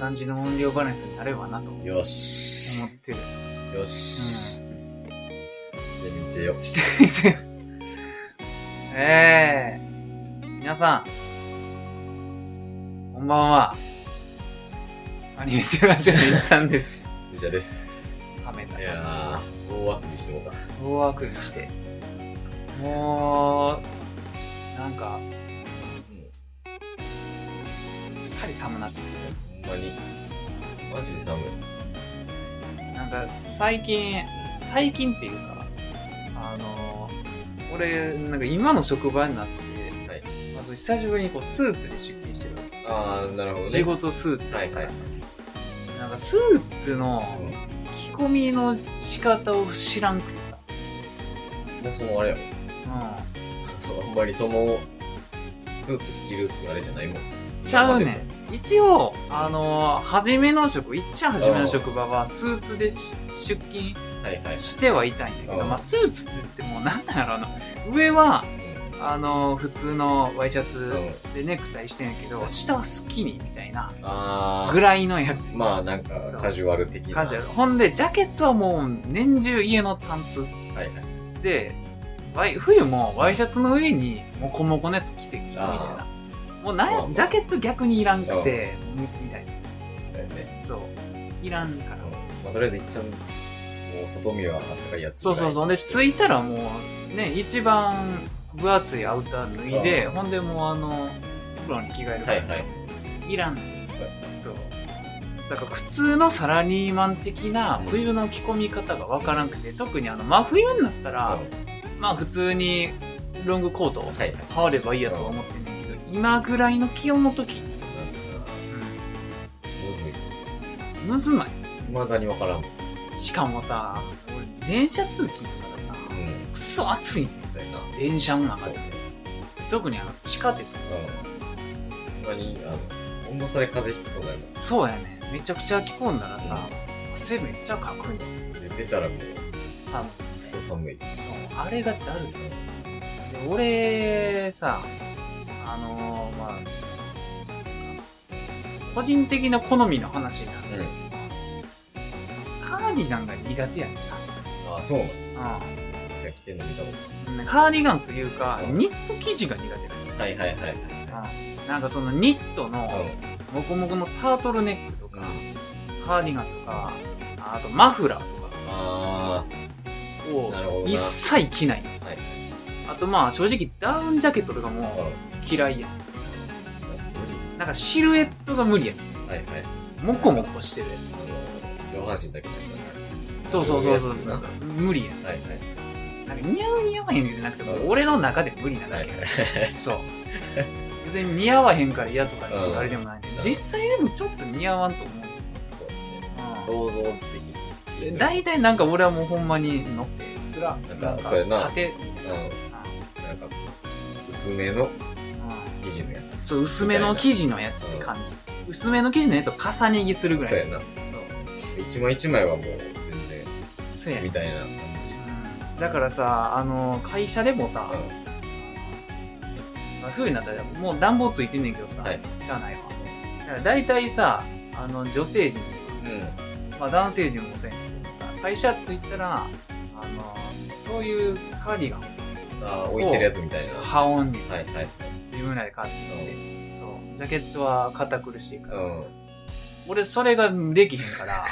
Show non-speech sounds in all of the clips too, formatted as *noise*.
感じの音量バランスになればなと思よし。ってる。よし。してみせよ。してみせよ。ええ皆さん、こんばんは。アニメテラジオの一さんです。ゆうちゃです。はめた。いやー、大してもうた。大して。もう、なんか、すっかり寒なってきほんまに。マジで寒い。て。なんか、最近、最近っていうか、あの、俺、なんか今の職場になって、はい。あと久しぶりにこうスーツで出勤してる。あー、なるほどね。仕事スーツ。はいはい。なんかスーツの着込みの仕方を知らんくてさ。そもそもあれやろ。う *laughs* あんまりその、スーツ着るってあれじゃないもん。ん。ちゃうねん。一応、あのー、初めの職、いっちゃん初めの職場はスーツでし出勤。してはいたんやけど、うんまあスーツって言ってもなんなんやろな。上は、あのー、普通のワイシャツでネクタイしてんやけど、下はスキニーみたいなあぐらいのやつ。ー、まあなんかカジュアル的な。カジュアル。ほんで、ジャケットはもう年中家のタンス。はいはい。で、ワイ冬もワイシャツの上にモコモコのやつ着てみたいなあ。もうなジャケット逆にいらんくて、みみたいな。だよね。そう。いらんから。まあ、とりあえずいっちゃん、もう外見はあったかいやつ。そうそうそう。で、着いたらもう、ね、一番分厚いアウター脱いで、うんほんでもうあの、風呂に着替えるから、はいはい。いらん。そう。だから普通のサラリーマン的なうん冬の着込み方がわからんくて、特にあの真冬になったら、うんまあ普通にロングコートを。羽織ればいいやとは思って今ぐらいの気温の時。むずい。うん、むずない。未だにわからん。しかもさ、俺電車通勤だからさ、うん。くそ暑いんだよそうやな。電車の中そうで。。特にあの地下鉄。うん。ほんまに、あの、温度差で風邪ひきそうになります。そうやね。めちゃくちゃ着込んだらさ、汗めっちゃかくんよ。で、出たらもう、多分くそ寒い。あれがだるい。で俺さ、あのー、まあ、個人的な好みの話になる。うん。カーディガンが苦手やねんああ、そうなのな。私が着てんの見たこうん。カーディガンというか、うんニット生地が苦手。はいはいはいはい。うん。なんかそのニットの、うもこもこのタートルネックとか、ん。カーディガンとか、あとマフラーとあかをあ、なるほどな。一切着ない。はい。あとまあ正直ダウンジャケットとかもう嫌いやん。なんかシルエットが無理やん。理。はいはい。モコモコしてるやあの、上半身だけだかつ。そうそうそうそうそう無理やん。ら。はいはい。なんか似合う似合わへんじゃなくても、うん俺の中で無理なだけ。はいはい。そう。別に似合わへんから嫌とかっていうあれでもないねうん実際でもちょっと似合わんと思う。そうね。うん想像的大体なんか俺はもうほんまに乗ってすら、なんかそうやな縦、うん。なんか、薄めのうん生地のやつ。そう、薄めの生地のやつって感じ。薄めの生地のやつを重ね着するぐらい。そうやな。一枚一枚はもう全然、みたいな感うんだからさ、あの、会社でもさ、じ。まあ、冬になったらもう暖房ついてんねんけどさ、はいしゃあないわ。だから大体さ、あの、女性陣うん。うん。まあ男性陣もそうやねんけどさ、会社着いたら、あの、そういうカーディガンああ、置いてるやつみたいな。は羽織んねん。いはい。自分らで買ってきて。そう。ジャケットは堅苦しいから。うん。俺、それができへんから、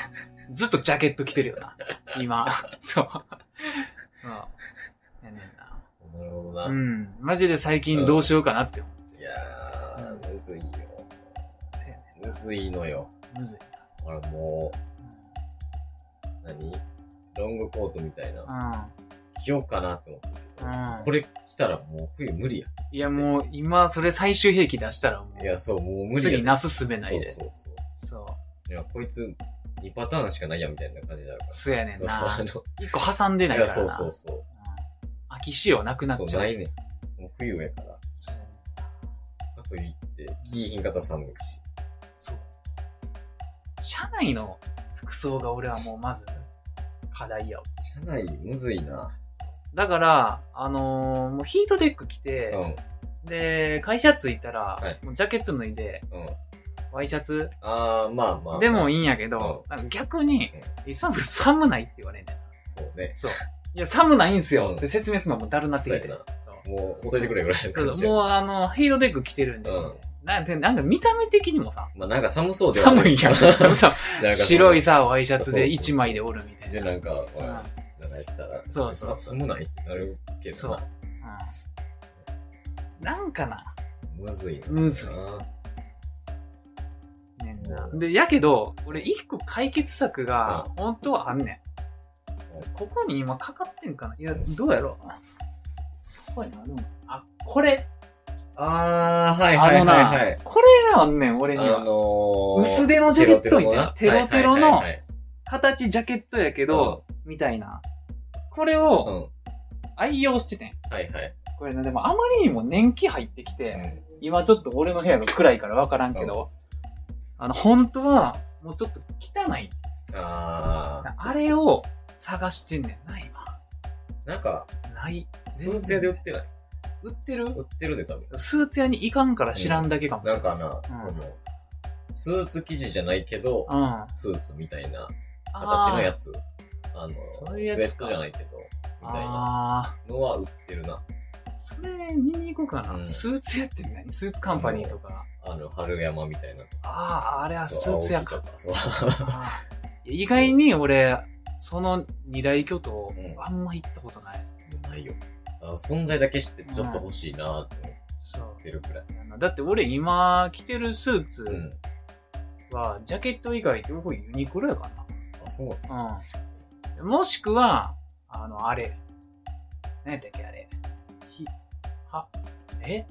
ずっとジャケット着てるよな。今。そう。そう。やねんな。なるほどな。いうん。マジで最近どうしようかなって思う。やー、むずいよ。そうやねむずいのよ。ん。むずいあれもう、何？ロングコートみたいな。な。着ようかなって思って。これ着たらもう冬無理や。いやもう、今、それ最終兵器出したらもう、いや、そう、もう無理や。次なすすべないで。そうそうそう。そう。いや、こいつ、2パターンしかないや、みたいな感じになるから。そうやねんそう、なあ。の、一個挟んでないいや、からな。そうそうそう。うん。秋仕様なくなっそう、ちゃう。ないねん。もう冬やから。かといって、着いひんかったら寒いし。そう。車内の服装が俺はもうまず課題やわ。車内むずいな。だから、あのーもうヒートテック着て、うん、で、会社着いたら、はい。もうジャケット脱いで、うん。ワイシャツ？ああまあまあ。でもいいんやけど、なんか逆に、イサンス寒ないって言われんねん。そうね。そう。いや、寒ないんすようん。って説明するのもだるなってきて。もう、ほどいてくれぐらいの感じもうあの、ヒーローデック着てるんで、うん。なんでなんか見た目的にもさ、まあなんか寒そうで寒いやん。*laughs* 白いさ、ワイシャツでそうそうそう1枚でおるみたいで、な。なんか、まあなんかやってたら、そうそうさ寒ないってなるけどな。。うん。なんかな。むずいな。むずいなねんなで、やけど、俺一個解決策が、う本当はあんねん。ここに今かかってんかないや、どうやろうここにあるのあ、これ。あー、はいはいはいあのな、はい。これがあんねん、俺あには。のー、薄手のジャケットみたいなテロテロの形ジャケットやけど、みたいな。これをうん。うん愛用しててん。はいはい。これね、でもあまりにも年季入ってきて、うん今ちょっと俺の部屋が暗いからわからんけど、あの、本当は、もうちょっと汚い。ああれを探してんねんな、今。ー、なんか、ない。スーツ屋で売ってない？売ってる？売ってるで多分。スーツ屋に行かんから知らんだけかもなんかな、その、スーツ生地じゃないけど、うん。あスーツみたいな形のやつ。つ。あの、そういうやつかスウェットじゃないけど、みたいなあのは売ってるな。あ。それ見に行こうかな。うんスーツ屋って何？スーツカンパニーとか。あの、春山みたいな。ああ、あれはスーツ屋か。青木とか。そう。あー意外に俺、その二大巨頭うん、あんま行ったことない。ないよ。あ存在だけ知ってちょっと欲しいなって思そうってるくらい。だって俺今着てるスーツうん。は、ジャケット以外両方ユニクロやかあ、そう。な。うん。もしくは、あの、あれ。何やったっけ、あれ。ひ、は、え？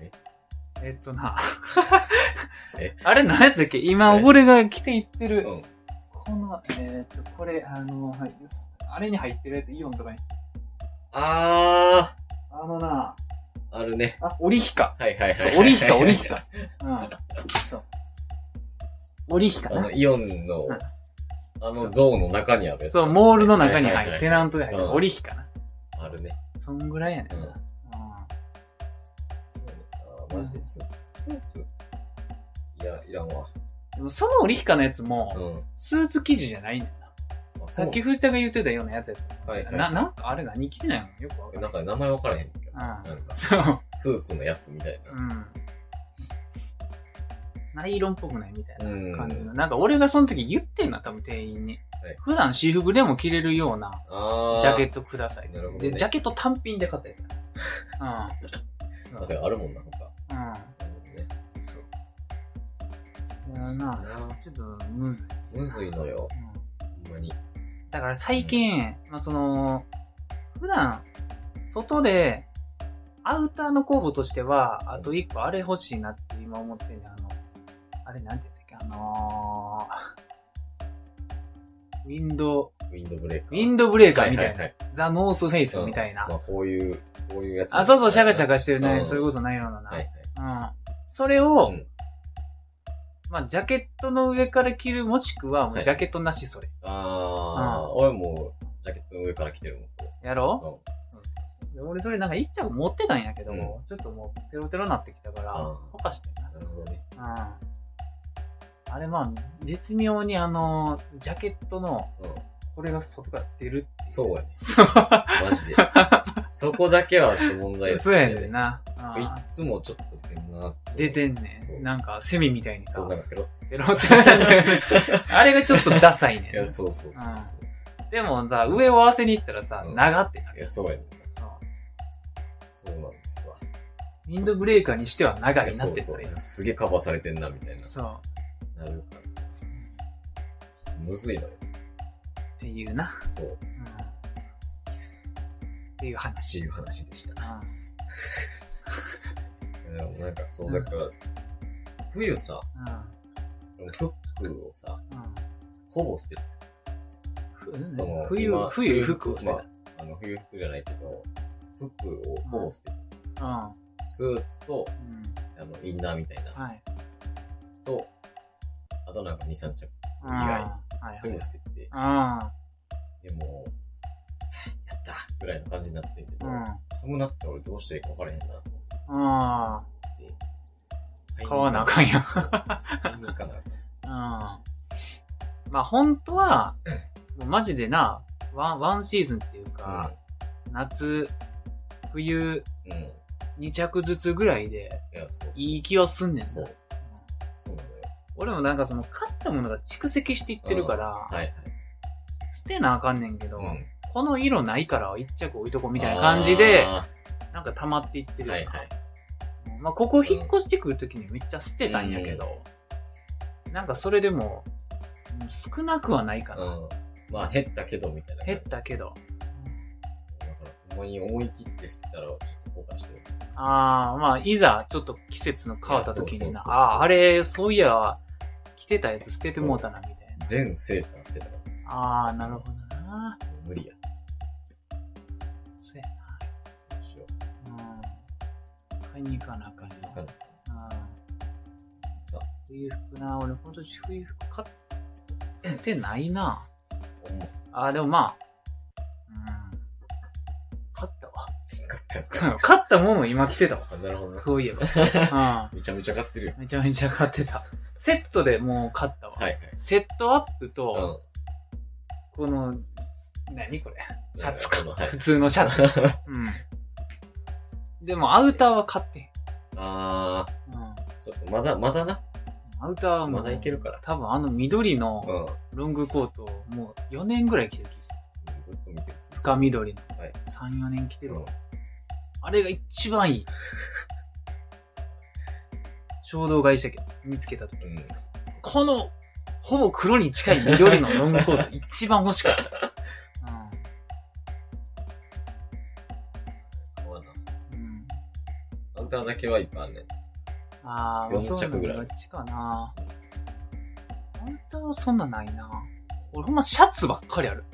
え？えっとな。え？*laughs* あれ何やったっけ？今え俺が着ていってる、うん。この、えっと、これ、あの、はい、あれに入ってるやつ、イオンとかに。ああのな、ー、あるね。あ、オリヒカ。はいはいはい。オリヒカ、オリヒカ。うん。そう。オリヒカなあの、。イオンのうん、あの像の中にあるやつ。そう、モールの中に入って、テナントで入ってる。うんオリヒカな。あるね。そんぐらいやねんな。うんそうねあーマジでスーツ。スーツ？いや、いらんわ。でもそのオリヒカのやつうも、ん。スーツ生地じゃないねんな。あさっき藤田が言ってたようなやつやった。はいはい。な、なんかあれ何生地なんよくわかんな。ないんか名前分からへんけど。うんなんか、そう。スーツのやつみたいな。うん。ナイロンっぽくないみたいな感じの。なんか俺がその時言ってんな、多分店員に。はい普段私服でも着れるような。ジャケットください。なるほどねで、ジャケット単品で買ったやつ。うん。あ、そうあるもんな、他。うん。ね。そう。いやな、なちょっとむずい。むずいのよ。うんほんまに。だから最近、まあその、普段、外で、アウターの候補としては、あと一個あれ欲しいなって今思ってんねんあ、あれなんて言ったっけ、あのー、ウィンド、ウィンドブレーカー。ウィンドブレーカーみたいな。はいはいザ・ノースフェイスみたいな。まあ、こういう、こういうやつ。あ、そうそう、シャカシャカしてるね。うんそれこそないようなな。はいはい。うん。それを、うんまあ、ジャケットの上から着る、もしくは、ジャケットなしそれ。あー、う俺もう、ジャケットの上から着てるもん、こやろれ。うん。で俺それなんか一着持ってたんやけど、うんちょっともうテロテロなってきたから、ほかしてんな。なるほどね。うん。あれまあ、絶妙にあの、ジャケットの、うん。これが外から出るっていう。そうやね。そう。マジで。そこだけはちょっと問題そうやねんな。いっうんつもちょっと出てんなって。出てんね。そうんなんか、セミみたいにさそう、、なんかペロッテロテロあれがちょっとダサいねいや、そうそうそうそう。でもさ、上を合わせに行ったらさ、うん長ってなる。いや、そうやねん。うんそうなんですわ。ウィンドブレーカーにしては長いなそうそうってたら。すげえカバーされてんな、みたいな。そう。なるから。むずいのよ。っていうな。そう。っうん。っていうて話。いう話でした。うん *laughs* でもなんか、そう、だから、冬さ、うん。フックをさ、うんほぼ捨てる。ふその冬今、冬服を捨てまあ、あの、冬服じゃないけど、服をほぼ捨てる。た。うん。スーツと、うん。あの、インナーみたいな。はい。と、あとなんか2、3着。うん意外はい。全部捨てて、あでも、*laughs* やったぐらいの感じになってんけど、うん。寒なって俺どうしていいか分からへんなと思って。あ買わなあかんやん。そう買いに行かなあかん。うん。まあ本当は、もうマジでな、ワン、ワンシーズンっていうか、夏、冬、うん。うん。2着ずつぐらいで、い。いい気はすんねんなそう。俺もなんかその、買ったものが蓄積していってるから、はいはい。捨てなあかんねんけど、うん。この色ないから1着置いとこうみたいな感じで、あなんか溜まっていってーるはいはい。うんまあ、ここ引っ越してくるときにめっちゃ捨てたんやけど、なんかそれでも、うん少なくはないかな。うん。まあ、減ったけど、みたいな。減ったけど。だから、ほんまに思い切って捨てたら、ちょっと後悔してる。ああ、まあ、いざ、ちょっと季節の変わった時にな、ああ、あれ、そういや、着てたやつ捨ててもうたな、みたいな。全セーター捨てたから、ああ、なるほどな。無理やっそうやどうしよな。うん。買いに行かなあかんよ。かるうん。さ冬服な、俺今年冬服買ってないな。ああ、でもまあ、うん。買ったわ。買った *laughs* ったものを今着てたわ。あ、なるほどな。そういえば。*laughs* うん。めちゃめちゃ買ってるよ。めちゃめちゃ買ってた。セットでもう買ったわ。はいはい。セットアップうと、ん。この、何これ？シャツかはい普。通のシャツ。*laughs* うん。でもアウターは買ってん。あうん。ー、ちょっとまだ、まだな？アウターはまだいけるから。多分あの緑うのん。ロングコートをもう4年ぐらい着てる気がする。ずっと見てる。深緑の。はい3、4年着てるわうん。あれが一番いい。衝動買いしたけど、見つけたとき。うん。この、ほぼ黒に近い緑のロングコート、一番欲しかった。買わな。うん。うん。アウターだけはいっぱいあんねん。ああ、4着ぐらいそうなのがちかな。アウターはそんなないな。俺ほんまシャツばっかりある。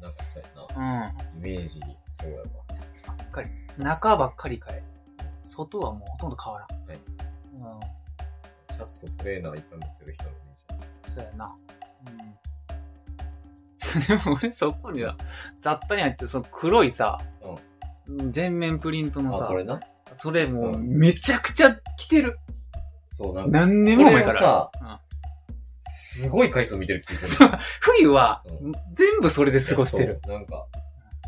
なんかそうやな。うん。イメージ、そうやわ。かり。中ばっかり買え。外はもうほとんど変わらん。はいうん。シャツとトレーナーいっぱい持ってる人のイメージ。そうやな。うん。*laughs* でも俺そこには、雑多に入ってるその黒いさ、全面プリントのあ、さこ、れな。それもううんめちゃくちゃ着てる。そう、なんか、何年も前から。さうんすごい回数見てる気がする。冬はう全部それで過ごしてる。なんか、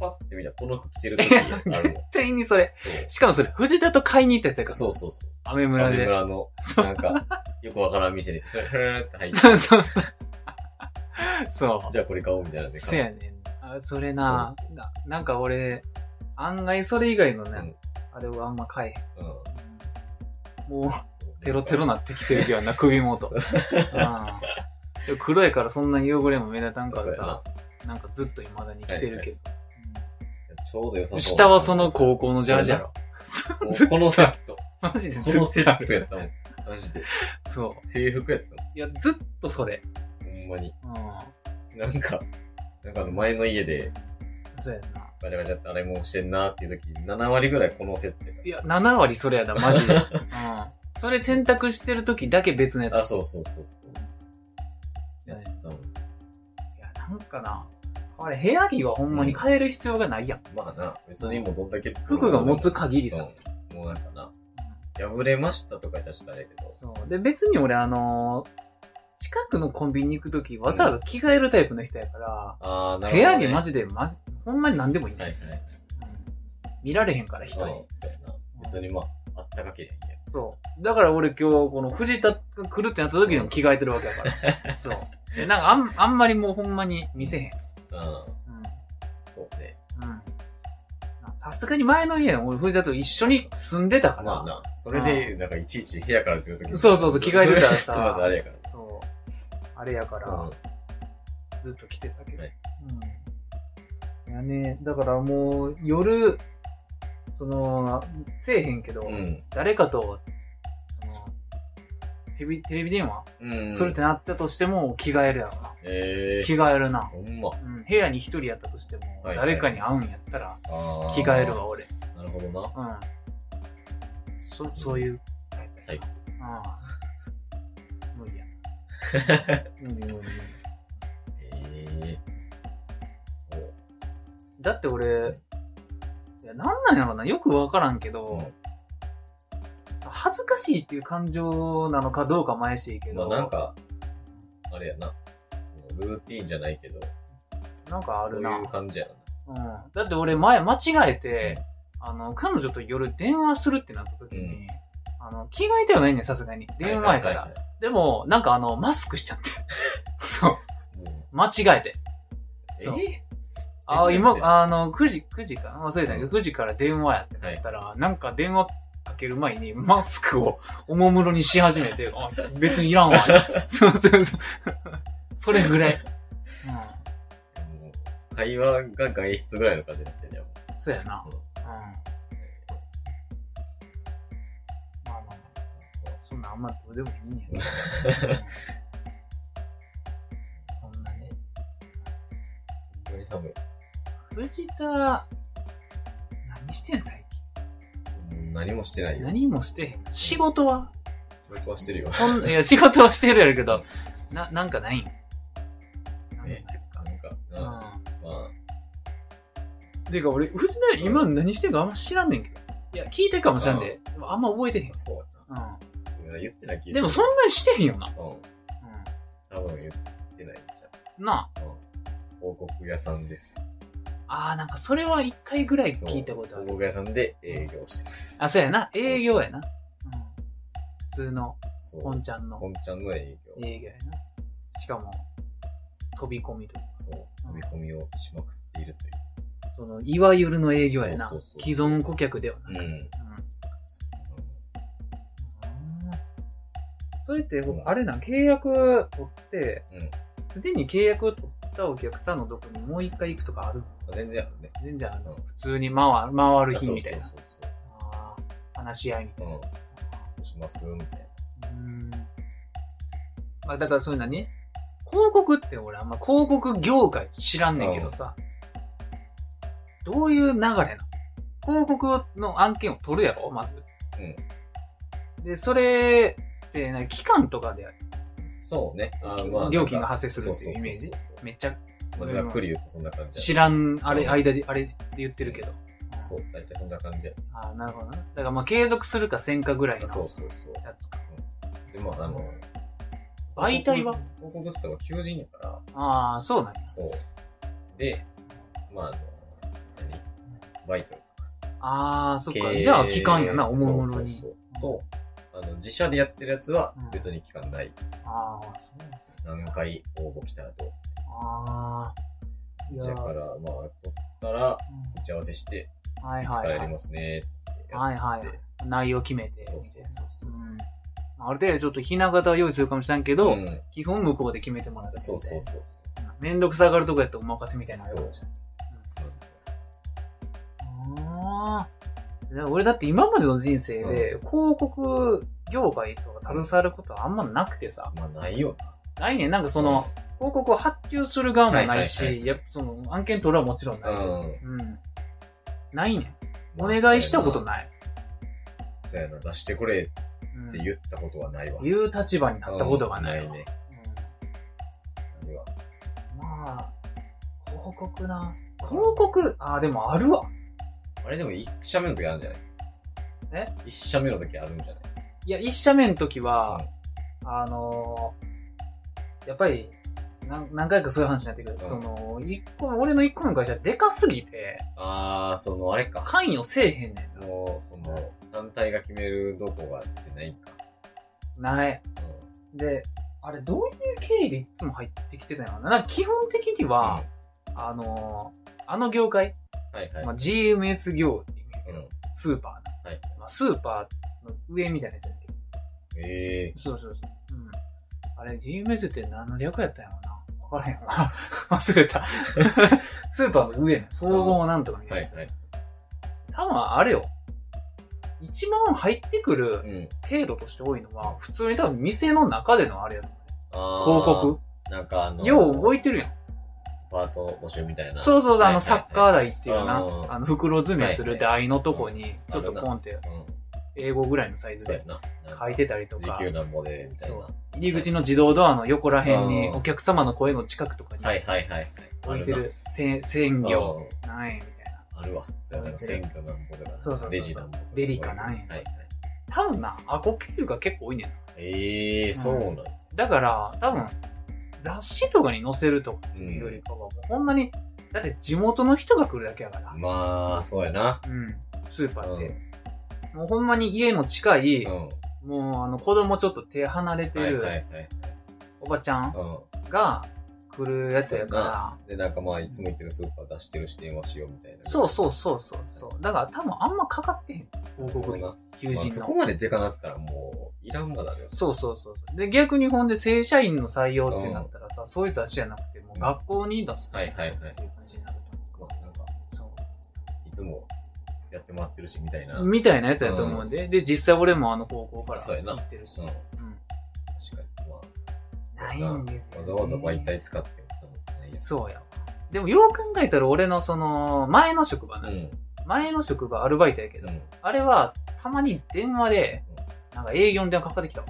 パッて見たらこの服着てる時あるもん。絶対にそれ。そう。しかもそれ、藤田と買いに行ったやつやから。そうそうそう。アメ村で。アメ村の、なんか、よくわからん店に、それ、ふーって入って、そうそうそう。そう。じゃあこれ買おうみたいなんでそうやねん。あそれなそうな、なんか俺、案外それ以外のね、うんあれをあんま買えへん。うん。もう、テロテロなってきてるけどな、首元。*laughs* うんでも黒いからそんなに汚れも目立たんからそうやなさ、なんかずっと未だに着てるけど。ちょうど良さうんそう。下はその高校のジャージやろ。もうこのセット。*laughs* マジでこのセットやったもん。マジで。とそ制服やったう。いや、ずっとそれ。もん。ほんまに。うなんか、なんかあの前の家でん。そうやな。ガチャガチャって洗い物してんなっていう時、7割ぐらいこのセットやかいや、7割それやな、マジで。*laughs* うん。それ選択してる時だけ別のやつ。ら。あ、そうそうそうそう。やったもん。いや、なんかな。あれ、部屋着はほんまに変える必要がないやん。まあな、別にもうどんだけ。服が持つ限りさ。うんもうなんかな、破れましたとか言ったらちょっとあれやけど。そう。で、別に俺、あのー近くのコンビニに行くとき、わざわざ着替えるタイプの人やから、あー、な部るほど、ね。屋着マジで、まじ、ほんまに何でもいい。はいはい。うん見られへんから、人に。うんそうやな。別にまあ、あったかけりゃいいや。そう。だから俺今日、この藤田が来るってなった時にも着替えてるわけやから。*laughs* そう。でなんかあん、あんまりもうほんまに見せへん。うん。うん。そうね。うん。さすがに前の家は俺藤田と一緒に住んでたから。まあな、それで、なんかいちいち部屋から出るときそうそうそう着替えてたらさそれちょっとまだあれやから。そう。あれやから、うん。ずっと来てたけど。はいうん。いやね、だからもう夜、その、せえへんけど、うん。誰かと、テレビ、テレビ電話？うん。するってなったとしても着替えるやろな。ええ着替えるな。ほんま。うん。部屋に一人やったとしても、はい誰かに会うんやったらあー着替えるわ、。俺。なるほどな。うん。そ、そういうタイプやああ。無理や。無理無理無理。ええそう。だって俺、いや、なんなんやろな、よくわからんけど、うん恥ずかしいっていう感情なのかどうかも怪しいけど。まあなんか、あれやな。そのルーティーンじゃないけど、なんかあるな。そういう感じやうん。だって俺前間違えて、あの、彼女と夜電話するってなった時に、うんあの、着替えてはないねん、さすがに。な。電話やから。はいはいでも、なんかあの、マスクしちゃって。*laughs* そう。はいはい間違えて。え？あ、え？今、あの、9時、9時か忘れたけど、9時から電話やってはいなったら、なんか電話かける前にマスクをおもむろにし始めて、あ、別にいらんわ。そうそうそう。それぐらい。うもう会話が外出ぐらいの感じになってんね。そうやな。う。うん。まあまあまあ、そんなあんまどうでもいいんやけど。*laughs* うんそんなね。本当に寒い。藤田、何してん最うん何もしてない近。よ。何もしてへん。仕事は？仕事はしてるよ。そんいや、仕事はしてるやるけど、な、なんかないん？なんかなうなまあ、ん。てか俺、藤田今何してんかあんま知らんねんけど。いや、聞いてるかもしらんで。あんま覚えてへん。そうやうな。言ってない気。でもそんなにしてへんよな。うん。う多分言ってないんじゃん。なう。うん。広告屋さんです。あ。あー、なんかそれは一回ぐらい聞いたことある。広告屋さんで営業してます。あ、そうやな。営業やな。うん。普通の。本ちゃんの本ちゃんの営業。営業やな。しかも、飛び込みというかそう。飛び込みをしまくっているという。その、いわゆるの営業やなそうそうそう。既存顧客ではなうん。い。うんそれって、うんあれなん、契約取って、うん。すでに契約を取ったお客さんのとこにもう一回行くとかある？全然あるね。全然あの、うん普通に回る回る日そうみたいな。そうそうあー話し合いみたいそう。うん。どうします？みたいな。な。うん。まあ、だからそういうのに、広告って俺あんま広告業界知らんねんけどさ、どういう流れなの？広告の案件を取るやろまず。うん。で、それって、なんか期間とかでそうね。あーまあ、料金が発生するっていうイメージ？めっちゃまあ、ざっくり言うとそんな感じや知らん、あれ、うん間で、あれで言ってるけど。そう、大体そんな感じや。ああ、なるほどな。だからまあ継続するかせんかぐらいのそうそうそう。で、まあ、あの、媒体は？広告室は求人やから、ああ、そうなんや。そう。で、まあ、あの、何？バイトとか。ああ、そっか。じゃあ期間やな、おもむろに。そうそうそうと、あの、自社でやってるやつはうん別に期間ない。ああ、そう。何回応募来たらと。ああ。だから、まあ、取ったら、う打ち合わせして、んはいいつからやりはいはい。ますね、つってやはいはい。内容決めて。そうそうそう。ある程度ちょっとひな形は用意するかもしれんけど、うん基本向こうで決めてもらって。そうそうそう。めんどくさがるとこやったらお任せみたいなそう俺だって今までの人生で、広告業界とか携わることはあんまなくてさ。まあ、ないよないねん。なんかそな。の、広告を発注する側もないはいはいし、やっぱその案件取るはもちろんない。うん。うん。ないねん。お願いしたことない。そうやな、出してくれっうんて言ったことはないわ。言う立場になったことがないないね。うんまあ、広告な。広告、ああ、でもあるわ。あれでも一社目の時あるんじゃない？え？一社目の時あるんじゃない？いや、一社目の時は、あのーやっぱり、何何回かそういう話になってくる。うんその、一個、俺の一個の会社でかすぎて、あー、その、あれか。関与せえへんねんもう、その、単体が決めるどこが別にないんか。な。ない。で、あれどういう経緯でいつも入ってきてたのかななんか基本的にうん。は、あのーあの業界、はいはい。まあ、GMS 業って言うけど、うんスーパーな、はいまあ、スーパーの上みたいなやつやねんけど。ええそうそうそう。うん。あれ、GMS って何の略やったんやろな。わからへんわ。*laughs* 忘れた。*laughs* スーパーの上の総合なんとかみー。たな。はいいはい。多分あれよ。一番入ってくるうん。程度として多いのは、普通に多分店の中でのあれやと思うね。あ広告。ー。なんかあの、よう覚えてるやん。パート募集みたいな。そうそうそう、あの、サッカー台っていうな、うんあの、袋詰めする台のとこに、ちょっとうんポンって、うん。英語ぐらいのサイズで書いてたりとか、時給なんぼで、みたいな。入り口の自動ドアの横ら辺に、うんお客様の声の近くとかにいはいはいはい。置いてるせ鮮。魚うん何円みたいな。あるわ。そうやなんか選挙なんぼとか。そうそうそうレジなんぼ。デリかなんや。多分な、アコ経由が結構多いねん。ええー、そうなんだ。だから、多分、雑誌とかに載せるとかういうよりん。かは、もうほんまに、だって地元の人が来るだけやから。まあ、そうやな。うん。スーパーうん。で。もうほんまに家の近い、うん。もうあの子供ちょっと手離れてはいはいはるいはい。おばちゃんうが来るやつやかん。で、なんかまあ、いつも行ってるスーパー出してるし電話しようみたいな。ら、そうそうそうそうそう。だから多分あんまかかってへん。広告になるほどな。まあ、求人のそこ。まででかなったらもう、いらんまだね。そうそうそうそう。で、逆にほんで正社員の採用ってなったらさ、そういう雑誌じゃなくて、もう学校に出すはいはいはいっていう感じになるとまあ、なんか、思う。いつもやってもらってるし、みたいな。そう。みたいなやつやと思うんで、で、実際俺もあの高校から行ってるし。うんうん。確かに。まあ、ないんですよ、ね。わざわざ媒体使ってもない。そうやわ。でもよう考えたら俺のその、前の職場ね、うん。前の職場アルバイトやけど、うん。あれはたまに電話で、なんか営業の電話かかってきたわ。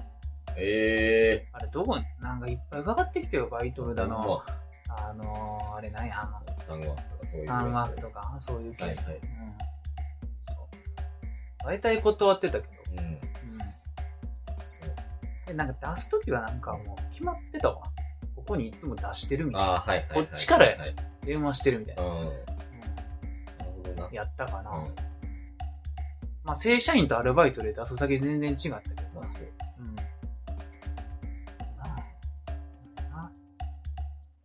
ええあれどこ？に、なんかいっぱいかかってきてよ、バイトー。ルだの、まあのー、あれ何や、あの、あ、単語とかそういうターンワークか。とか、そういう系。はいはい。うん。そう。大体断ってたけど、うん。うん。そう。で、なんか出すときはなんかもう決まってたわ。ここにいつも出してるみたいな。ああ、はいはいはい。こっちからやはい。電話してるみたいな。うん。なるうほどな。ん、やったかな。うん。まあ、正社員とアルバイトで出す先全然違ったけど。まあそう。うん。な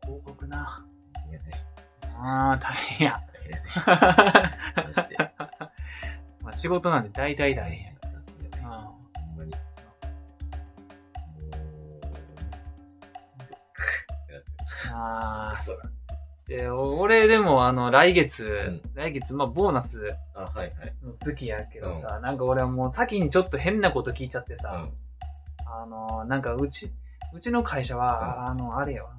広告な。いやね。ああ、大変や。大変やね。マジで。まあ仕事なんで大体大大変変や。やね。うん。ほんまに。あクソが。あ。で、俺でもあの、来月、ん来月、まあ、ボーナスあ、はいはい。の月やけどさ、なんか俺はもう先にちょっと変なこと聞いちゃってさ、うん。あの、なんかうち、うちの会社は、あの、あれよ。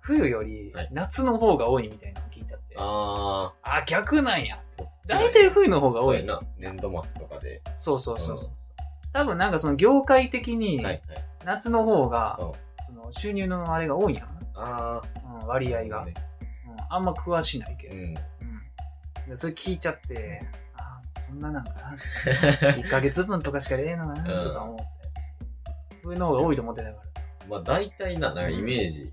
冬よりはい夏の方が多いみたいなの聞いちゃって。ああ、逆なんや。ー、そっち大体冬の方が多い。そうやな。年度末とかで。そうそうそう多分なんかその業界的にはいはい。夏の方が、うんその収入のあれが多いんやあな、うん、割ー。合が、ねうん。あんま詳しないけど。うん。うんでそれ聞いちゃって、あそんななんかな、*laughs* 1ヶ月分とかしか出えんのかな、とか思って。冬の方が多いと思ってたから。まあ大体な、なんかイメージ。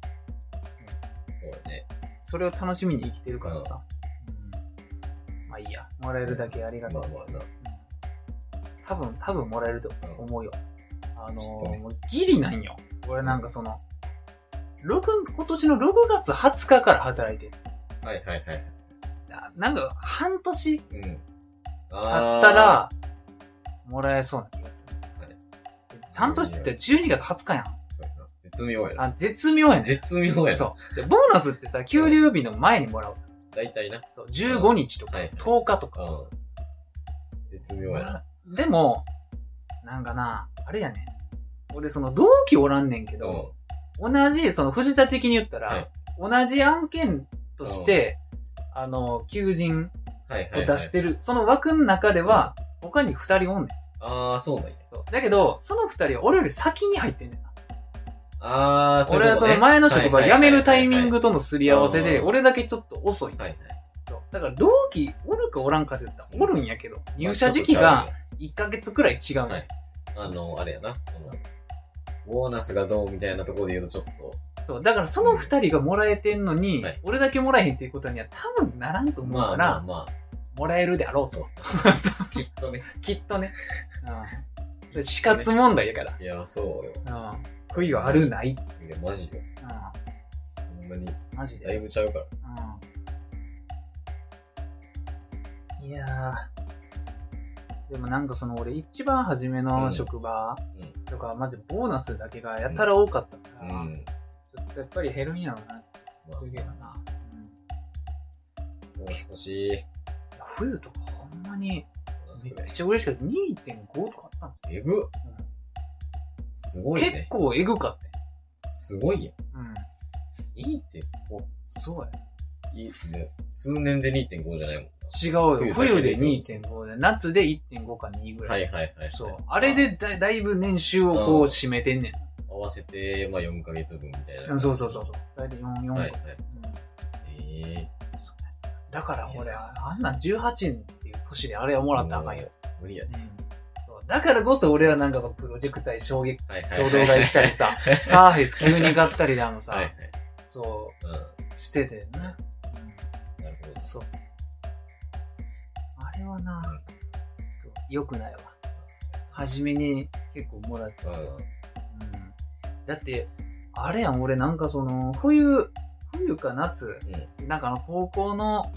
そうやね。それを楽しみに生きてるからさ。うんまあいいや。もらえるだけありがとう。まあまあな。うん多分、多分もらえると思うよ。あのー、もうギリなんよ。俺なんかその、6、今年の6月20日から働いてる。はいはいはい。ななんか、半年経うん。った、ら、もらえそうな気がする。はい半年って言ったら12月20日やん。そうやな。絶妙やな。あ、絶妙やねん。絶妙やな。そう。で、ボーナスってさ、給料日の前にもらう。大体な。そう、15日とかはい、10日とか。うん。絶妙やな。でも、なんかな、あれやねん。俺その同期おらんねんけうん。ど、同じ、その藤田的に言ったら、はい同じ案件として、あの、求人をはいはい、はい。出してる、その枠の中では、他に二人おんねん。ああ、そうなんや。そうだけど、その二人は俺より先に入ってんねんな。ああ、そうい俺はそうことねの前の職場はいはいはいはい辞めるタイミングとのすり合わせで、うん俺だけちょっと遅い。はいはい。そうだから同期おるかおらんかって言ったらおるんやけど、まあ入社時期が、1ヶ月くらい違うねん。はいあの、あれやな。その、ボーナスがどうみたいなところで言うとちょっと、そう、だからその二人がもらえてんのに、はい俺だけもらえへんっていうことには多分ならんと思うまあから、まあまもらえるであろあ、うと。そう。*laughs* きっとね。きっとね。うん。*laughs* 死活問題やから。いや、そうよ。うん。冬はあるない。いや、マジよ。うほんまに、ん。マジだで。いぶちゃうから。うん。いやー。でもなんかその俺一番初めの職場うん。とか、マジボーナスだけがやたら多かったから、うん。ちょっとやっぱり減るんやろうなってまあいうけどな。うん。もう少し、冬とかほんまにめっちゃ嬉しかった。2.5とかあったんですえぐっすごい結ね。構エグかったよ。すごいやん。うん。いいって、こそうや。う、いいね。通年で2.5じゃないもん違うよ。冬冬でだけで2.5で、夏で1.5か2ぐな。ら。はいいはいはい。そう。あれでだだいぶ年収をこううん占めてんねん。合わせて、まあ4ヶ月分みたいな。うんそうそうそうそう。大体4、4個。はいはい。うんええだから俺、あんなん18っていう年であれをもらったらあかんよ。無理やね。うん。だからこそ俺はなんかそのプロジェクターに衝撃、はいはい。衝動買いしたりさ、*laughs* サーフェス急に買ったりだのさ、はいはい。そうん。う、しててね。そう。あれはな、うん良くないわ。初めに結構もらって。うん。うんだって、あれやん、俺なんかその、冬、冬か夏、うん。なんかあの高校の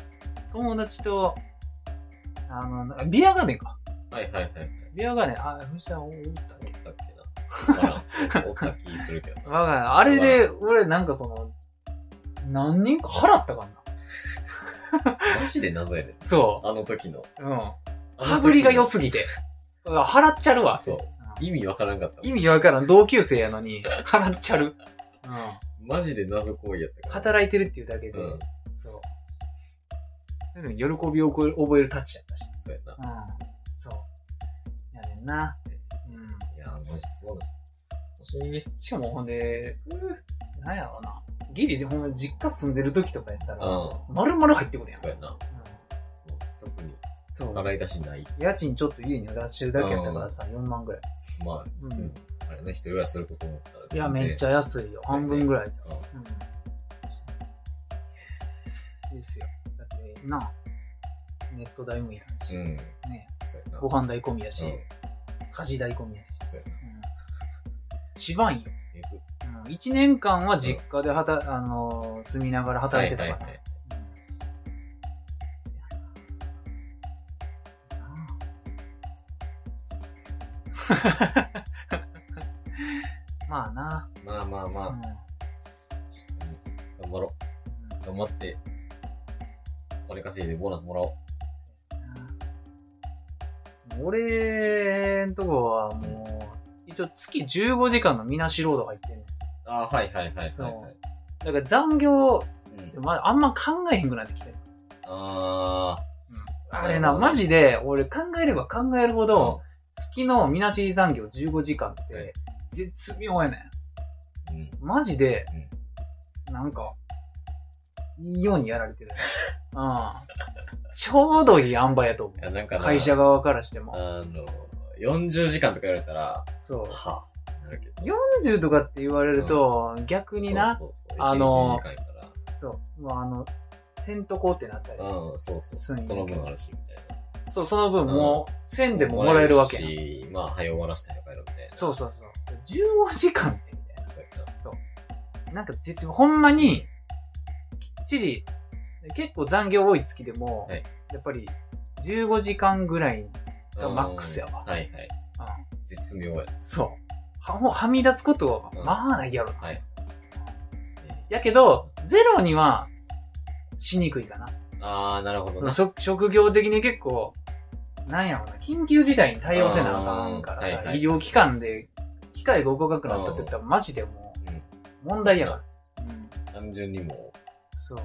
友達と、あの、ビアガーデンか。はいはいはいはい。ビアガーデン、あ、藤田おったおっね。たっけ *laughs* おった気するけどな。わかんない。あれで、俺なんかその、何人か払ったかマジで謎やね。そあの時の。う。うん。羽振りが良すぎて。払っちゃるわ。そう。うん意味わからんかった。意味わからん。同級生やのに、*laughs* 払っちゃる。うん。マジで謎行為やったから。働いてるっていうだけで、うんそう。そういうのに喜びを覚え覚えるタッチやったし。そうやな。うん。そう。やねんな。うん。いやー、マジでボーナス。欲しい。しかもほんで、なんやろうな。ギリ、ほんま実家住んでる時とかやったら、う丸々入ってくるやん。そうやな。うん特に、そう。払い出しない。家賃ちょっと家に出してるだけやったからさ、4万ぐらい。まあ、うん。うん。あれね、一人暮らしすること思ったらいや、めっちゃ。ゃ安いよ。そうやね半分ぐらいじうん。うん。いいですよ。だって、な、ネット代もいらんし、うん。ね、そうやな。ご飯代込みやし、うん家事代込みやし。そうやな。うん。一番よ。えぐうん。1年間は実家ではた、あのー住みながら働いてたから。はいはいはいうん *laughs* まあな。まあまあまうんあ、頑張ろう。頑張って、お金稼いでボーナスもらおう。俺んとこはもう、一応月15時間のみなし労働入ってんねん。ああ、はいはいはいはい、はい。だから残業、うん、まあ、あんま考えへんくなってきてる。ああれな、マジで、俺考えれば考えるほあ、ど、月のみなし残業15時間っはいて、絶妙やねうん。うん。ん。マジで、なんか、いいようにやられてる。うん。ちょうどいい塩梅やと思いや、なんかう。な、会社側からしても。あの、40時間とか言われたら、そう。はぁ、なるけど。40とかって言われると、逆にな、そうそうそう。あの1日2時間やかそう、まあ、あの、せんとこってなったりら。、うん、そうそうそうその分あるし、みたいな。そう、その分もう、せんでももらえるわけやん。し、まあ、早終わらせて早く帰るみたいな。そうそうそう。15時間ってみたいな。そうやな。なんか実はほんまに、きっちり、結構残業多い月でも、はいやっぱり15時間ぐらい、がうんマックスやわはいはい。うん、絶妙や。そう。はもうはみ出すことはうんまあないやろな。はい。やけど、ゼロにはしにくいかな。あー、なるほどな。職職業的に結構、なんやろな、緊急事態に対応せなあかんからさ、あーはいはい医療機関で機械が動かなくなったって言ったらマジでもうんう問題やから。うん。単純にもう、そう。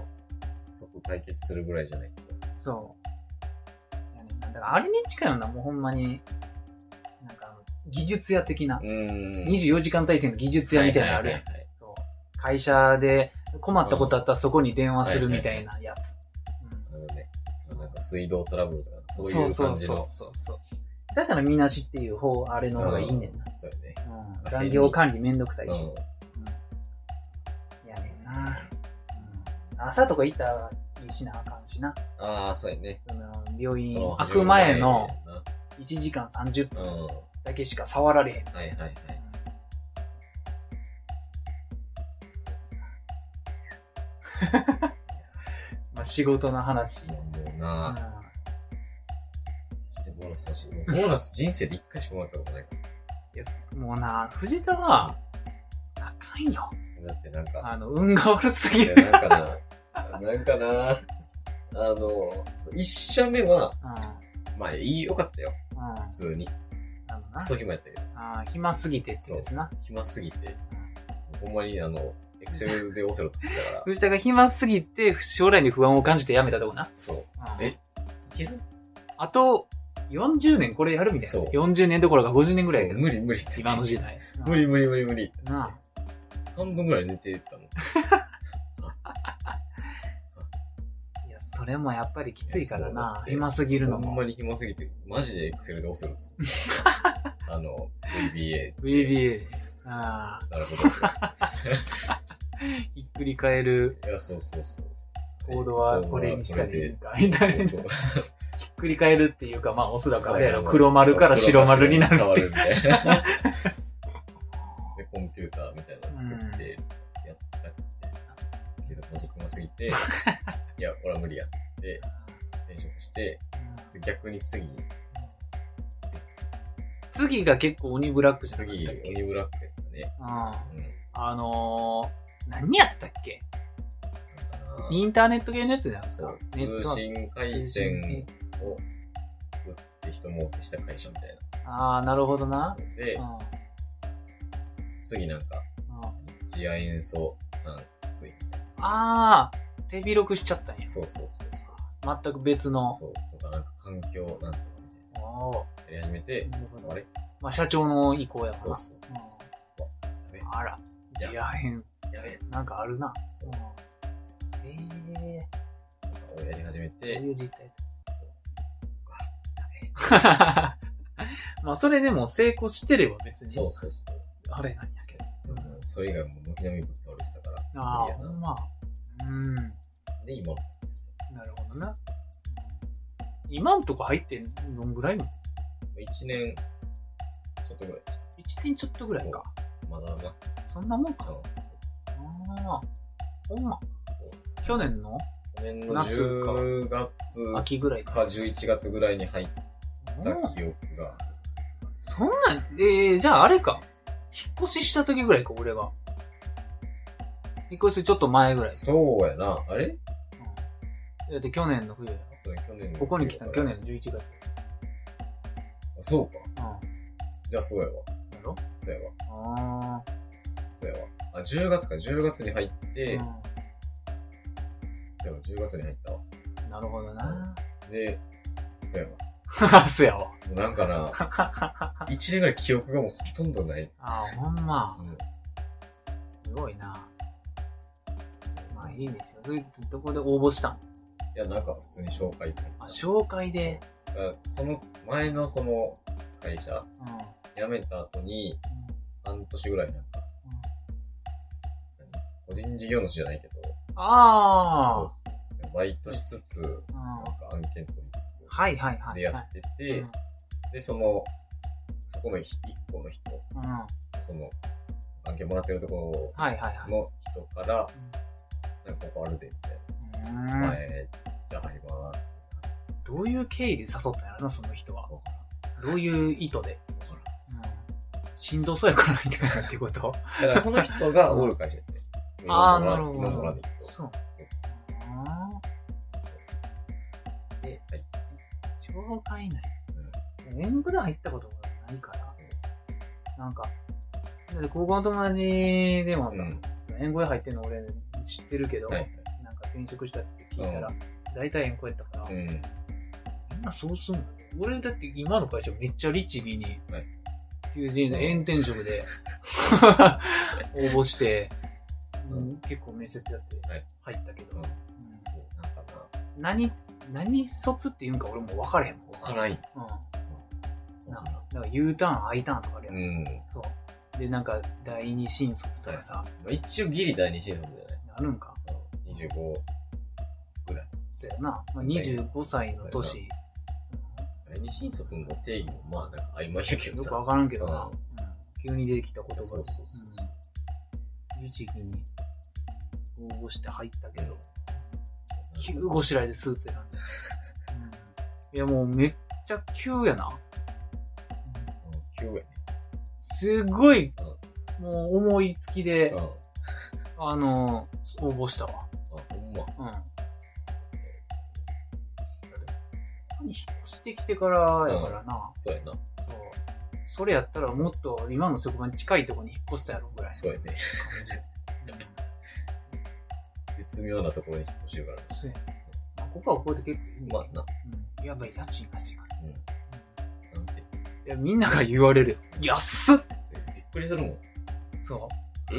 即解決するぐらいじゃないと。そう。だからあれに近いような、もうほんまに、なんかあの、技術屋的な、うーん。24時間体制の技術屋みたいなのあるやん。会社で困ったことあったらそこに電話するみたいなやつ。なんか水道トラブルとか、そういう感じの。そうそうそう。だからみなしっていう方、あれの方がいいねんな。そうやね。うん。残業管理めんどくさいし。ううん。やねんな。うん。朝とか行ったらいいしなあかんしな。ん。ああ、そうやね。その、病院その開く前の始1時間30分だけしか触られへん。いはいはい。*laughs* まあ仕事の話。もううんな、してボーナス欲しい。ボーナス人生で一回しかもらったことないかいやすもうな、藤田は、あかんよ。ら。だってなんか、あの、運が悪すぎる。なんかな、*laughs* なんかな、あの、一社目は、うん。まあいい、よかったよ。うん。普通に。あのなクソ暇やったけど。あー暇すぎてってやつな。暇すぎて。ほんまにあの、エクセルでオセロ作ってたから。*laughs* 藤田が暇すぎて、将来に不安を感じて辞めたとこな。そう。うんえいける？あと、40年これやるみたいな。そう40年どころか50年ぐらい無理無理って今の時代。*laughs* 無理無理無理無理。うん。な半分ぐらい寝てたもん。あ。いや、それもやっぱりきついからな暇すぎるのも。ほんまに暇すぎて、マジでエクセルでオセロ作ってた。*laughs* あの、VBA。VBA。ああ、なるほど。*laughs* ひっくり返るいや、そうそうそう。コードはこれにしたらいいんか、みたいな。そうそう。ひっくり返るっていうか、まあ、おそらくあれやろ、黒丸から白丸になるってい。*laughs* で、コンピューターみたいなの作って、やっ20分すぎて、*laughs* いや、俺は無理やっつって、転職して、逆に次。次が結構鬼ブラックした次、鬼ブラックやったね。うん。うん、あのー、何やったっけ？インターネット系のやつじゃないですか？通信回線を打って人儲けした会社みたいな。ああ、なるほどな。で、次なんか、一夜演奏さん酸水みたいああ、手広くしちゃったんやな。。そうそうそう全く別の。そう。かなんか環境なんとかみたいおーな。やり始めて、あれ？まあ、社長の意向やもんな。そうそうそう。やべうんあら、自ア編、やべなんかあるな。そううんええなんかをやり始めー、どうて、いう実態そう *laughs* まあ、それでも成功してれば別に。そうそうそう。あれなんやけど。でもそれ以外も軒並みぶっ倒れてたから、ああ、ほんま。うん。なで、今の。るほどな。今んとこ入ってどんぐらいの？1年ちょっとぐらい。?1 点ちょっとぐらいか。まだな。そんなもんか。うんああ、ほんま。去年の？去年の夏か10月秋ぐらいか。か11月ぐらいに入ったうん記憶が。そんなん、えー、じゃああれか。引っ越しした時ぐらいか、俺が。引っ越しちょっと前ぐらい。そうやな。あれ？うん。だって去年の冬やそう去年のここに来たの去年の11月。そうか。うん。じゃあそうやわ。やろ？そうやわ。あそうやわ。あ、10月か。10月に入って、あ。そうやわ10月に入ったわ。うん。なるほどな。で、そうやわ。*laughs* そうやわ。なんかな、*laughs* 1年ぐらい記憶がもうほとんどない。ああ、ほんまう。ん。すごいな。いいんですよ。それどこで応募したんいや、なんか普通に紹介とあ、紹介で？そその前のその会社、辞めた後に半年ぐらいなんか、何個人事業主じゃないけど、ああ。バイトしつつ、うんなんか案件取りつつ、はいはいはい。でやってて、うんで、その、そこの一個の人、うん。はその、案件もらってるとこいはいはい。ろの人から、なんかあるで、みたいな。じゃあ入ります。どういう経緯で誘ったんやろな、その人は。どういう意図で。しんどそうやからみたいなってこと？だからその人がおる会社やって。あー今もらなるほど。そう。で、はい。あ、紹介ない。うん年ぐらい入ったことがないから。なんか、高校の友達でもさ、うん円語へ入ってんの俺知ってるけど、はい。なんか転職したって聞いたら、う大体円語やったから、うん。みんなそうすんの？俺だって今の会社めっちゃ律儀にはい、求人で炎天職で *laughs* 応募して、うんうん結構面接やってはい入ったけど、うんうんそう、なんか何、何卒って言うんか俺も分からへんもん。な、わからん。うん。なんか、だから U ターン、I ターンとかあるやん。うん。そう。で、なんか、第二新卒とかさ、まあ、一応ギリ第二新卒あるんか。うん。25ぐらい。そうやな。まあ、そうね25歳の年、第二新卒の定義もまあなんか曖昧やけどさ。よくわからんけどな。うんうん急に出てきた言葉で。そうそうそううん。律儀に応募して入ったけど、急ごしらえでスーツ選んで。うん、いや、もうめっちゃ急やな。うん急やね。すごい、もう思いつきでうん。、あ、あの、応募したわ。ほんま。うん。引っ越してきてからやからな。そうやな。そう。それやったらもっと今の職場に近いところに引っ越したやろぐらいそうやね。絶妙なところに引っ越してるからね。そうや。まあ、ここはここで結構まあな。うん。やばい、家賃が違う。うん。なんて。いや、みんなが言われるよ。安っびっくりするもん。そえ？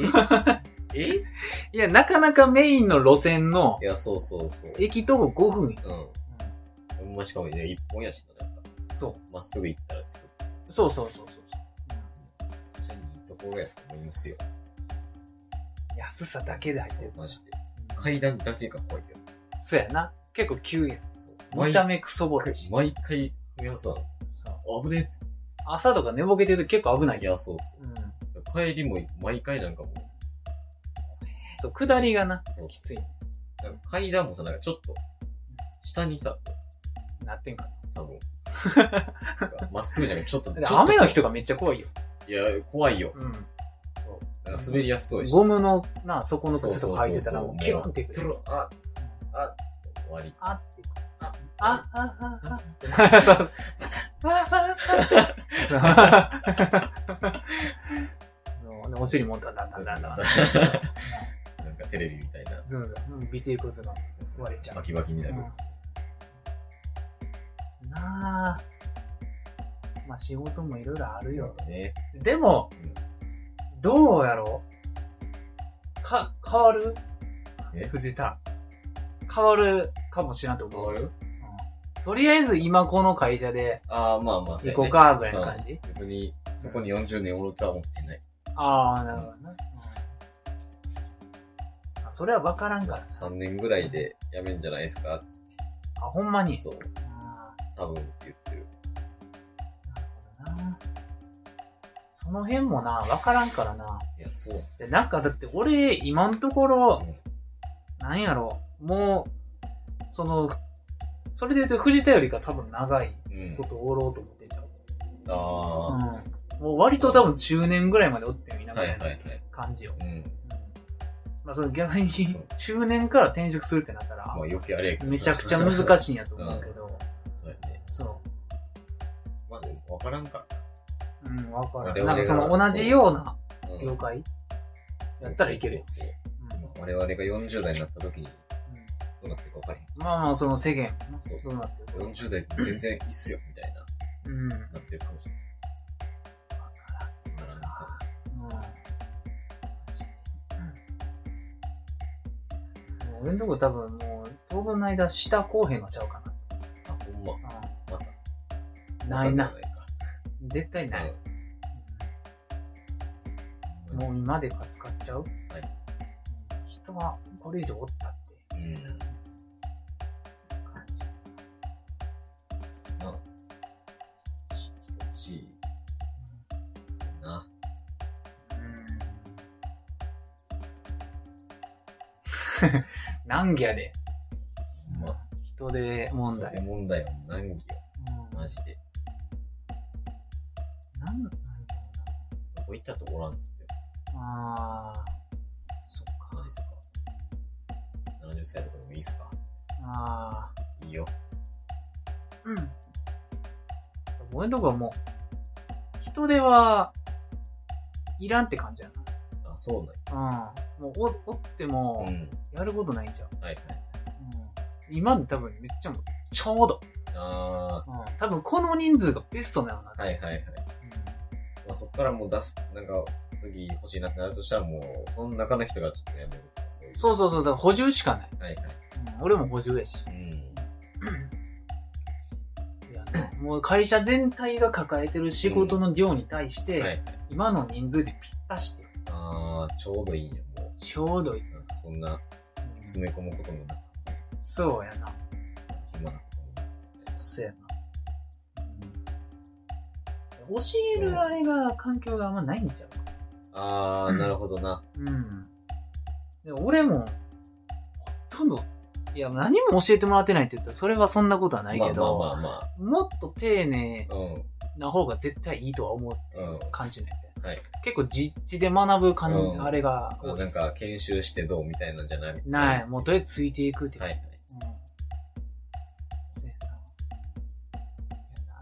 え？う。*laughs* いや、なかなかメインの路線のいや、そうそうそう。駅徒歩5分や。うん。ほんましかもね、一本やしな、なんか。そまっすぐ行ったら着く。う。そうそうそうそう。ころやと思いますよ。安さだけで入ってるそう、。マジで。階段だけが怖いけど。そうやな。結構急やん。そう見た目クソボロいし。毎回、皆さん、そう危ねえっつっ朝とか寝ぼけてると結構危ないて。いや、そうそうん。う。帰りも毎回なんかもう、そう、下りがな、そうきつい。階段もさ、なんかちょっと、下にさ、なってんか多分、*laughs* なんかまっすぐじゃなくて、ちょっと、な。ちょっと雨の日とかめっちゃ怖いよ。いや、怖いよ。うん。なんか滑りやすそうやし。ゴムの、な、底の靴とか履いてたらもうキュンっていくトゥルあ、あ、終わり。あっていく。あ、あ、あ、あ、あ、*laughs* そう。*laughs* そうでお尻もダンダンダンダンダン。なんかテレビみたいな。そうそう。うん尾てい骨が割れちゃうバ。キバキになる。うんなあ。まあ仕事もいろいろあるよ。ね。でも、どうやろうか、変わる？え？藤田。変わるかもしれんと思う。変わる？うんとりあえず今この会社でああ、まあまあ、行こうか、ぐらいの感じ。別に、そこに40年おるとは思ってない。ああ、なるほどな。うんあそれは分からんから。3年ぐらいで辞めんじゃないですか？つっあ、ほんまに？て。そう、あ多分って言ってる。ーなるほどな。その辺もな、分からんからな。いや、そう。でなんかだって俺、今のところうん、なんやろ、もう、その、それで言うと藤田よりか多分長いうんこ。とおろうと思ってんじゃん。あうん。もう割と多分中年ぐらいまでおってみなあ、がらはいはいはい。感じよ。うん。うん。まあその逆に中年から転職するってなったらまあ、、余計あれ。めちゃくちゃ難しいんやと思うけど、*laughs* そうやね。そまあ、でも分からんかう。うん、わかる。我々がなんかその同じようなら。うん業界やったらいけるよ。そうそううんそう我々が40代になった時にどうなってるか分からへん。まあまあ、その世間、そうどうなってるか。40代で全然いいっすよ、みたいな、うん。なってるかもしれない。俺んとこ多分もう、当分の間、下後編のちゃうかあ、ほんま。な。うん。ないな絶対ない。かうんうんもう今でカツカツちゃう？はいうん人はこれ以上おったってうん。感じ。まあ、一しいな。うん。難儀やで？まあ、人で問題。問題は難儀よ。うんマジで。なんなんだろどこ行ったとおらんっつって。うな。ああ。そっか。マジっすか ?70 歳とかでもいいっすか？ああ。いいよ。うん。俺のとこはもう、人手は、いらんって感じやあ、そうなんな。うん。もうお、おってもや。ることないんじゃん。はいはい。うん。今で多分めっちゃもう、ちょうど。あうん。多分この人数がベストなのな。ー、はいはいはい。まあ、そっからもう出す、なんか、次欲しいなってなるとしたらもう、その中の人がちょっとやめるそういう。そうそうそう、だから補充しかない。はいはい。うん、俺も補充やし。うん。いやねもう会社全体が抱えてる仕事の量に対して、はいはい。今の人数でぴったしで、あー、ちょうどいいんや、もちょうどいい。そんな、うん詰め込むこともなく、そうやな。暇なことも。そうやな。うん、教えるあれが、環境があんまないんちゃうあー、なるほどな。うん。で俺も、ほとんど、いや、何も教えてもらってないって言ったら、それはそんなことはないけど、まあまあまあもっと丁寧まあ。うん。な方が絶対いいとは思ううん。感じのやつや。はい。結構実地で学ぶ感じ、うんあれがまあなんか、研修してどうみたいなんじゃない？ない。もうどうやってついていくって。はいはい。うん。そうや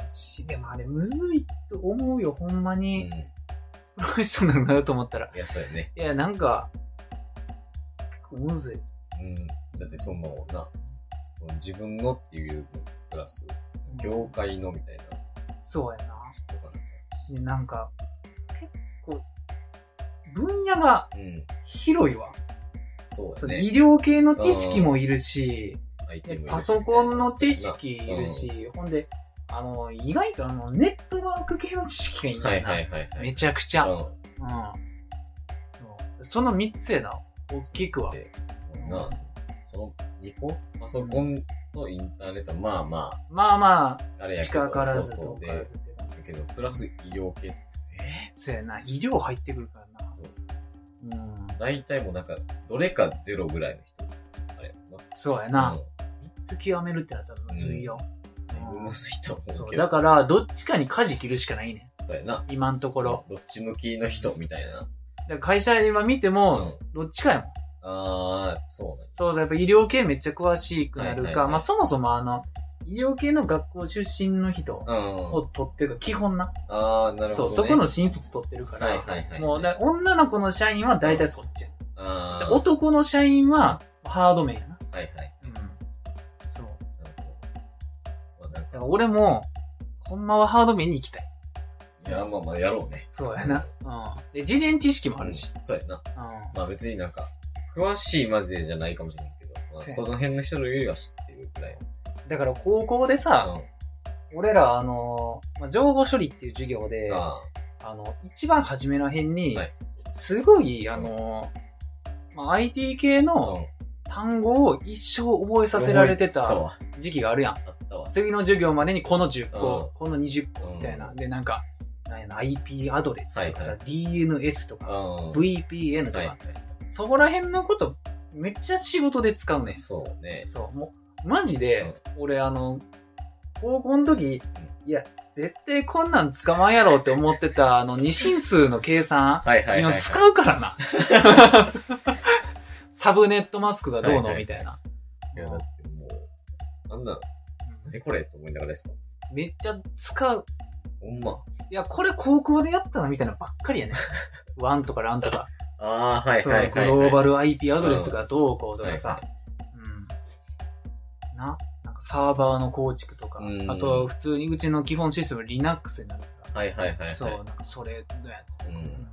な。しでもあれ、むずいと思うよ、ほんまうに。ん。プロフェッショナルになると思ったら。いや、そうやね。いや、なんか、結構むずい。うん。だってその、な、自分のっていうプラス、業界のみたいなそうやな。なんか、分野がうん。広いわ。そうそやね。の医療系の知識もいるし、パソコンの知識いるし、ほんで、あの、意外とあの、ネットワーク系の知識がいいんだはよな。いはいはいはい。めちゃくちゃ。うん。そう。その3つやな。大きくは。で、なあ、その2個パソコンとインターネットはまあままあまあ、あれあ、やけど、近からずそうそう。で、遠からずって感じだけど、プラス医療系って、そうやな。医療入ってくるからな。そう。うん。大体もうなんか、どれかゼロぐらいの人。あれやもんそうやな。3つ極めるってなったらむずいよ。うん。むずいと思そううけど。だから、どっちかに舵切るしかないねそうやな。ん。今のところ。どっち向きの人みたいな。だから会社で今見てうも、ん。どっちかやもん。あー、そうね。そうだ、やっぱ医療系めっちゃ詳しくなるか、はいはいはいまあそもそもあの、医療系の学校出身の人うん。を取ってる基本な。あー、なるそう、ほど、ね。そこの新卒取ってるから、はいはいはいもうだ女の子の社員は大体そっちや、あー。で男の社員はハード面やな。はいはい。うん。そう。なるほど。だから俺も、ほんまはハード面に行きたい。いや、まあまあやろうね。そうやな。うん。で、事前知識もあるし。そうやな。うん。まあ別になんか、詳しいまでじゃないかもしれないけど、まあ、その辺の人のよりは知ってるぐらい。だから高校でさ、俺らあの、まあ、情報処理っていう授業うん。で、ああの、一番初めの辺にはい、すごい、あの、まあ、IT 系あ。のうん。単語を一生覚えさせられてたあったわ。時期があるやん。あったわ。次の授業までにこの10う個、この20個みたいな。うんで、なんか、なんやな IP アドレスとかさ、はい DNS とか、うん。VPN とか、はいはい。そこら辺のこと、めっちゃ仕事で使うねん。そうね。そう、もう、マジで、俺あの、高校の時、いや、絶対こんなん使わんやろって思ってた、あの、*laughs* 二進数の計算、はいはいはい、はい。今使うからな。*laughs* サブネットマスクがどうのみたいな。いや、だってもう、なんだ、何これって思いながらですと。めっちゃ使う。ほんま。いや、これ高校でやったなみたいなばっかりやね。*laughs* ワンとかランとか。ああ、はいそう、はいはい、はい。グローバル IP アドレスがどうこうとかさはい。な、なんかサーバーの構築とか。うんあと、普通にうちの基本システム Linux になるから。はいはいはいはい。そう、なんかそれのやつ。うん。うん。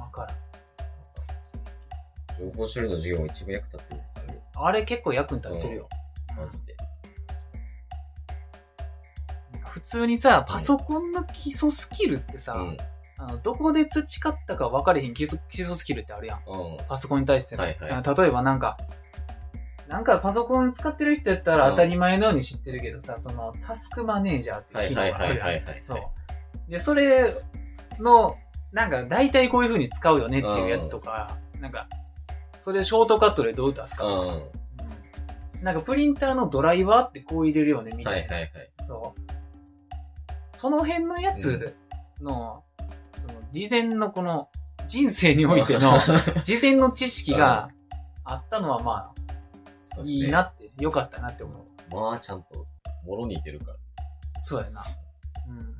わからん。情報処理の授業が一番役立ってるやつあれ結構役に立ってるよ。マジで。なんか普通にさ、パソコンの基礎スキルってさ、うん。あのどこで培ったか分かれへん基礎基礎スキルってあるやん。うん。パソコンに対しての。はいはいあ例えばなんか、なんかパソコン使ってる人やったら当たり前のように知ってるけどさ、そのタスクマネージャーっていう機能があるやん。はいはいはいはいはいそう。で、それの、なんか大体こういう風に使うよねっていうやつとか、なんか、それショートカットでどう出すかとか、うん。うんなんかプリンターのドライバーってこう入れるよねみたいな。はいはいはい。そう。その辺のやつの、その事前のこの人生においての *laughs* 事前の知識があったのはまあそうねいいなって、よかったなって思う。まあ、ちゃんと、もろに似てるから。そうやな。うん。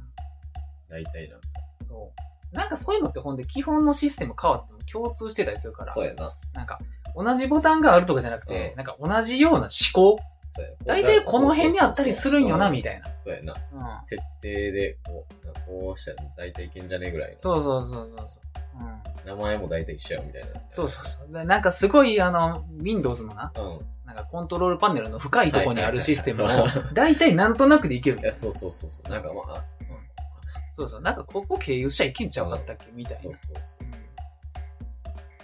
大体なんか。そう。なんかそういうのってほんで基本のシステム変わっても共通してたりするから、そうやな。なんか同じボタンがあるとかじゃなくて、うんなんか同じような思考そうや。大体この辺にあったりするんよな、みみたいな。そうやな。うん。設定で、こう、なんかこうしたら大体いけんじゃねえぐらいの。そうそうそうそうそう。うん。名前も大体一緒やみたいな。そうそうそう。でなんかすごい、あの、Windows のな、うん。なんかコントロールパネルの深いところにあるシステムを大体なんとなくでいけるいや、そうそうそうそう。なんかまあ、そうそう。なんかここ経由しちゃいけんちゃうかったっけみたいなそう。そうそう。うん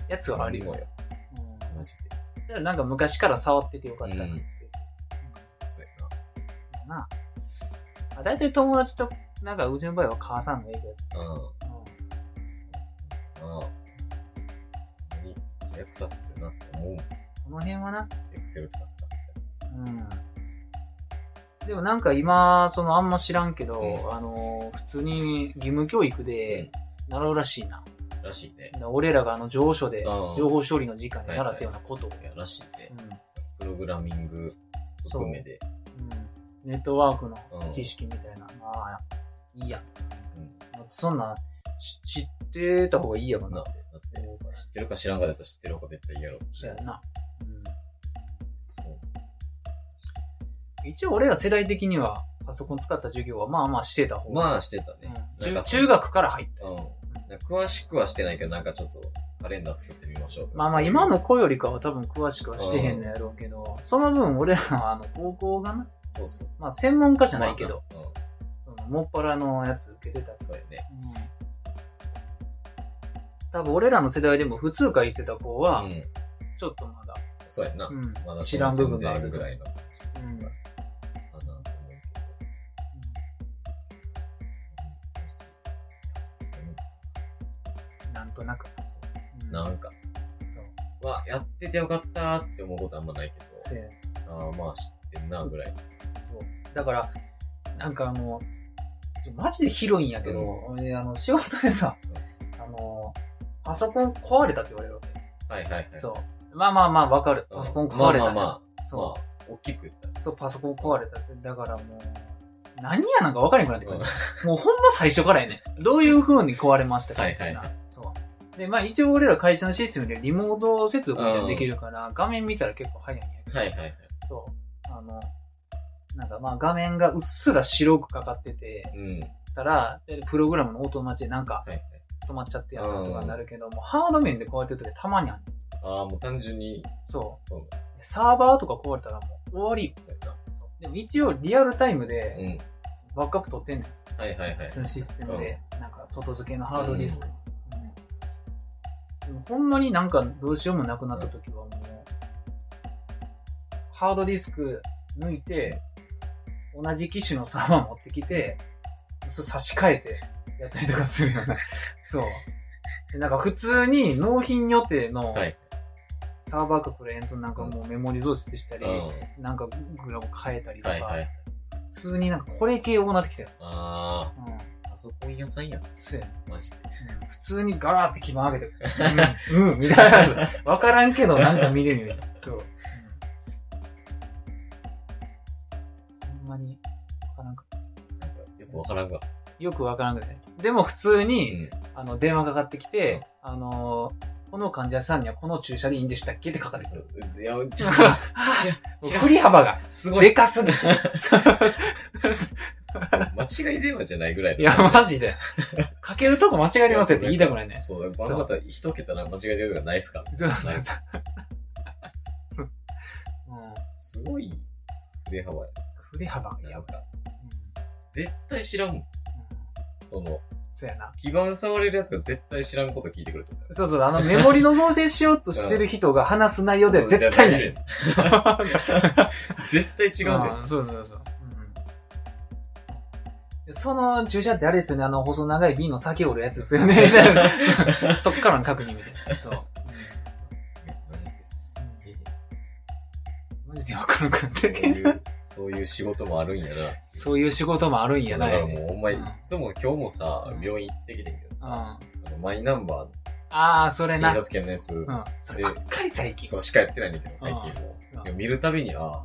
やつはあるよ。よ。うんマジで。だからなんか昔から触っててよかったなって。うんそうやな。あ大体友達と、なんかうちの場合は母さんの影響な。うん。うんああ。何役立ってるなって思うもん。その辺はな。エクセルとか使ってうん。でもなんか今、そのあんま知らんけど、うんあの、普通に義務教育たり。で習うらしいな。うん。らしいね。俺らがあの上書で、うん情報処理の時間に習ったようなことを。いや、らしいねう。んプログラミング含めで。うんネットワークのうん知識みたいな。ああ、いいや。うん。そんな、し知ってた方がいいやろな知ってるか知らんかだったら知ってる方が絶対いいやろ。そうやな。一応俺ら世代的にはパソコン使った授業はまあまあしてた方が。まあ、してたね。うん中中学から入った。うん。詳しくはしてないけど、なんかちょっとカレンダー作ってみましょうとか。まあまあ今の子よりかは多分詳しくはしてへんのやろうけど、その分俺らはあの高校がな、そうそうそう。まあ専門家じゃないけど、まあな。うん。そのもっぱらのやつ受けてたしそうやね。うん多分俺らの世代でも普通科行ってた子は、うん。ちょっとまだ、そうやんな。うんまだ知らん部分があるぐらいのうんかなんとなく。うんど。なんか、わ、やっててよかったって思うことあんまないけど、ああ、まあ知ってんな、ぐらい。そうだから、なんかあの、マジで広いんやけど、俺あの、仕事でさ、あの、パソコン壊れたって言われるわけ。はいはいはい。そう。まあまあまあ、わかる。うん。パソコン壊れた、まあまあまあ、そう、まあ、大きく言ったら。そう、パソコン壊れたって。だからもう、何やなんか分からなくなってくる。うんもうほんま最初からやね。どういう風に壊れましたかみたいな。はいはいそう。で、まあ一応俺ら会社のシステムでリモート接続みたいなのできるから、画面見たら結構早いんやけど。はいはいはい。そう。あの、なんかまあ画面がうっすら白くかかってて、うん。はいたら、でプログラムのオートマチでなんかはい。止まっちゃってやったとかになるけども、ハード面で壊れてる時たまにある。ああ、もう単純に、そそうう。サーバーとか壊れたらもう終わりよ。そうや一応リアルタイムうでん。バックアップ取ってんねん。はいはいはいそ。のシステムで、なんか外付けのハードディスク。うんでもほんまになんかどうしようもなくなった時はもう、ハードディスク抜いて、同じ機種のサーバー持ってきて、それ差し替えてやったりとかするような。*laughs* そう。でなんか普通に納品予定のはい。サーバーかクライアントなんかもうメモリ増設したり、うん。なんかグラム変えたりとか、はいはい。普通になんかこれ系多くなってきたよ。あうん。あ、パソコン屋さんやん。そうやねマジで。うん普通にガラーって基盤上げて、*laughs* うん、うん、みたいな。わからんけど、なんか見れるみたいな。そう。うんほんまに、わからんかっなんか、よくわからんが。た。よくわからんくて。でも普通うに、ん。あの、電話かかってきて、あのーこの患者さんにはこの注射でいいんでしたっけって書かれてくる。いや、ちょっあと、*laughs* 振り幅がすごい。でかすぎる。*laughs* 間違い電話じゃないぐらいのいや、マジで。かけるとこ間違えてますよって言いたくないね。そう、あの方、一桁な間違い電話がないっすか？そうそうそう。うんすごい、振れ幅や。振り幅がやばい。絶対知らんその、そうやな。基盤触れるやつが絶対知らんこと聞いてくると思う。そうそう、あのメモリの増設しようとしてる人が話す内容では絶対ない。*laughs* 絶対違うんだよ。んそうそうそう。うん、その注射ってあれですよね、あの細長い瓶の先折るやつですよね。*laughs* そっからの確認みたいな。そう。マジです。マジでわからんかったけど。そういう仕事もあるんやな。そういう仕事もあるんやな。だからもう、ほんまに、うんいつも今日もさう、ん病院行ってきてんけどさ、マイナンバああ、そー、れな。診察券のやつ、うん。そればっかり最近そ。うしかやってないんだけど、最近もうん。でも見るたびに、ああ、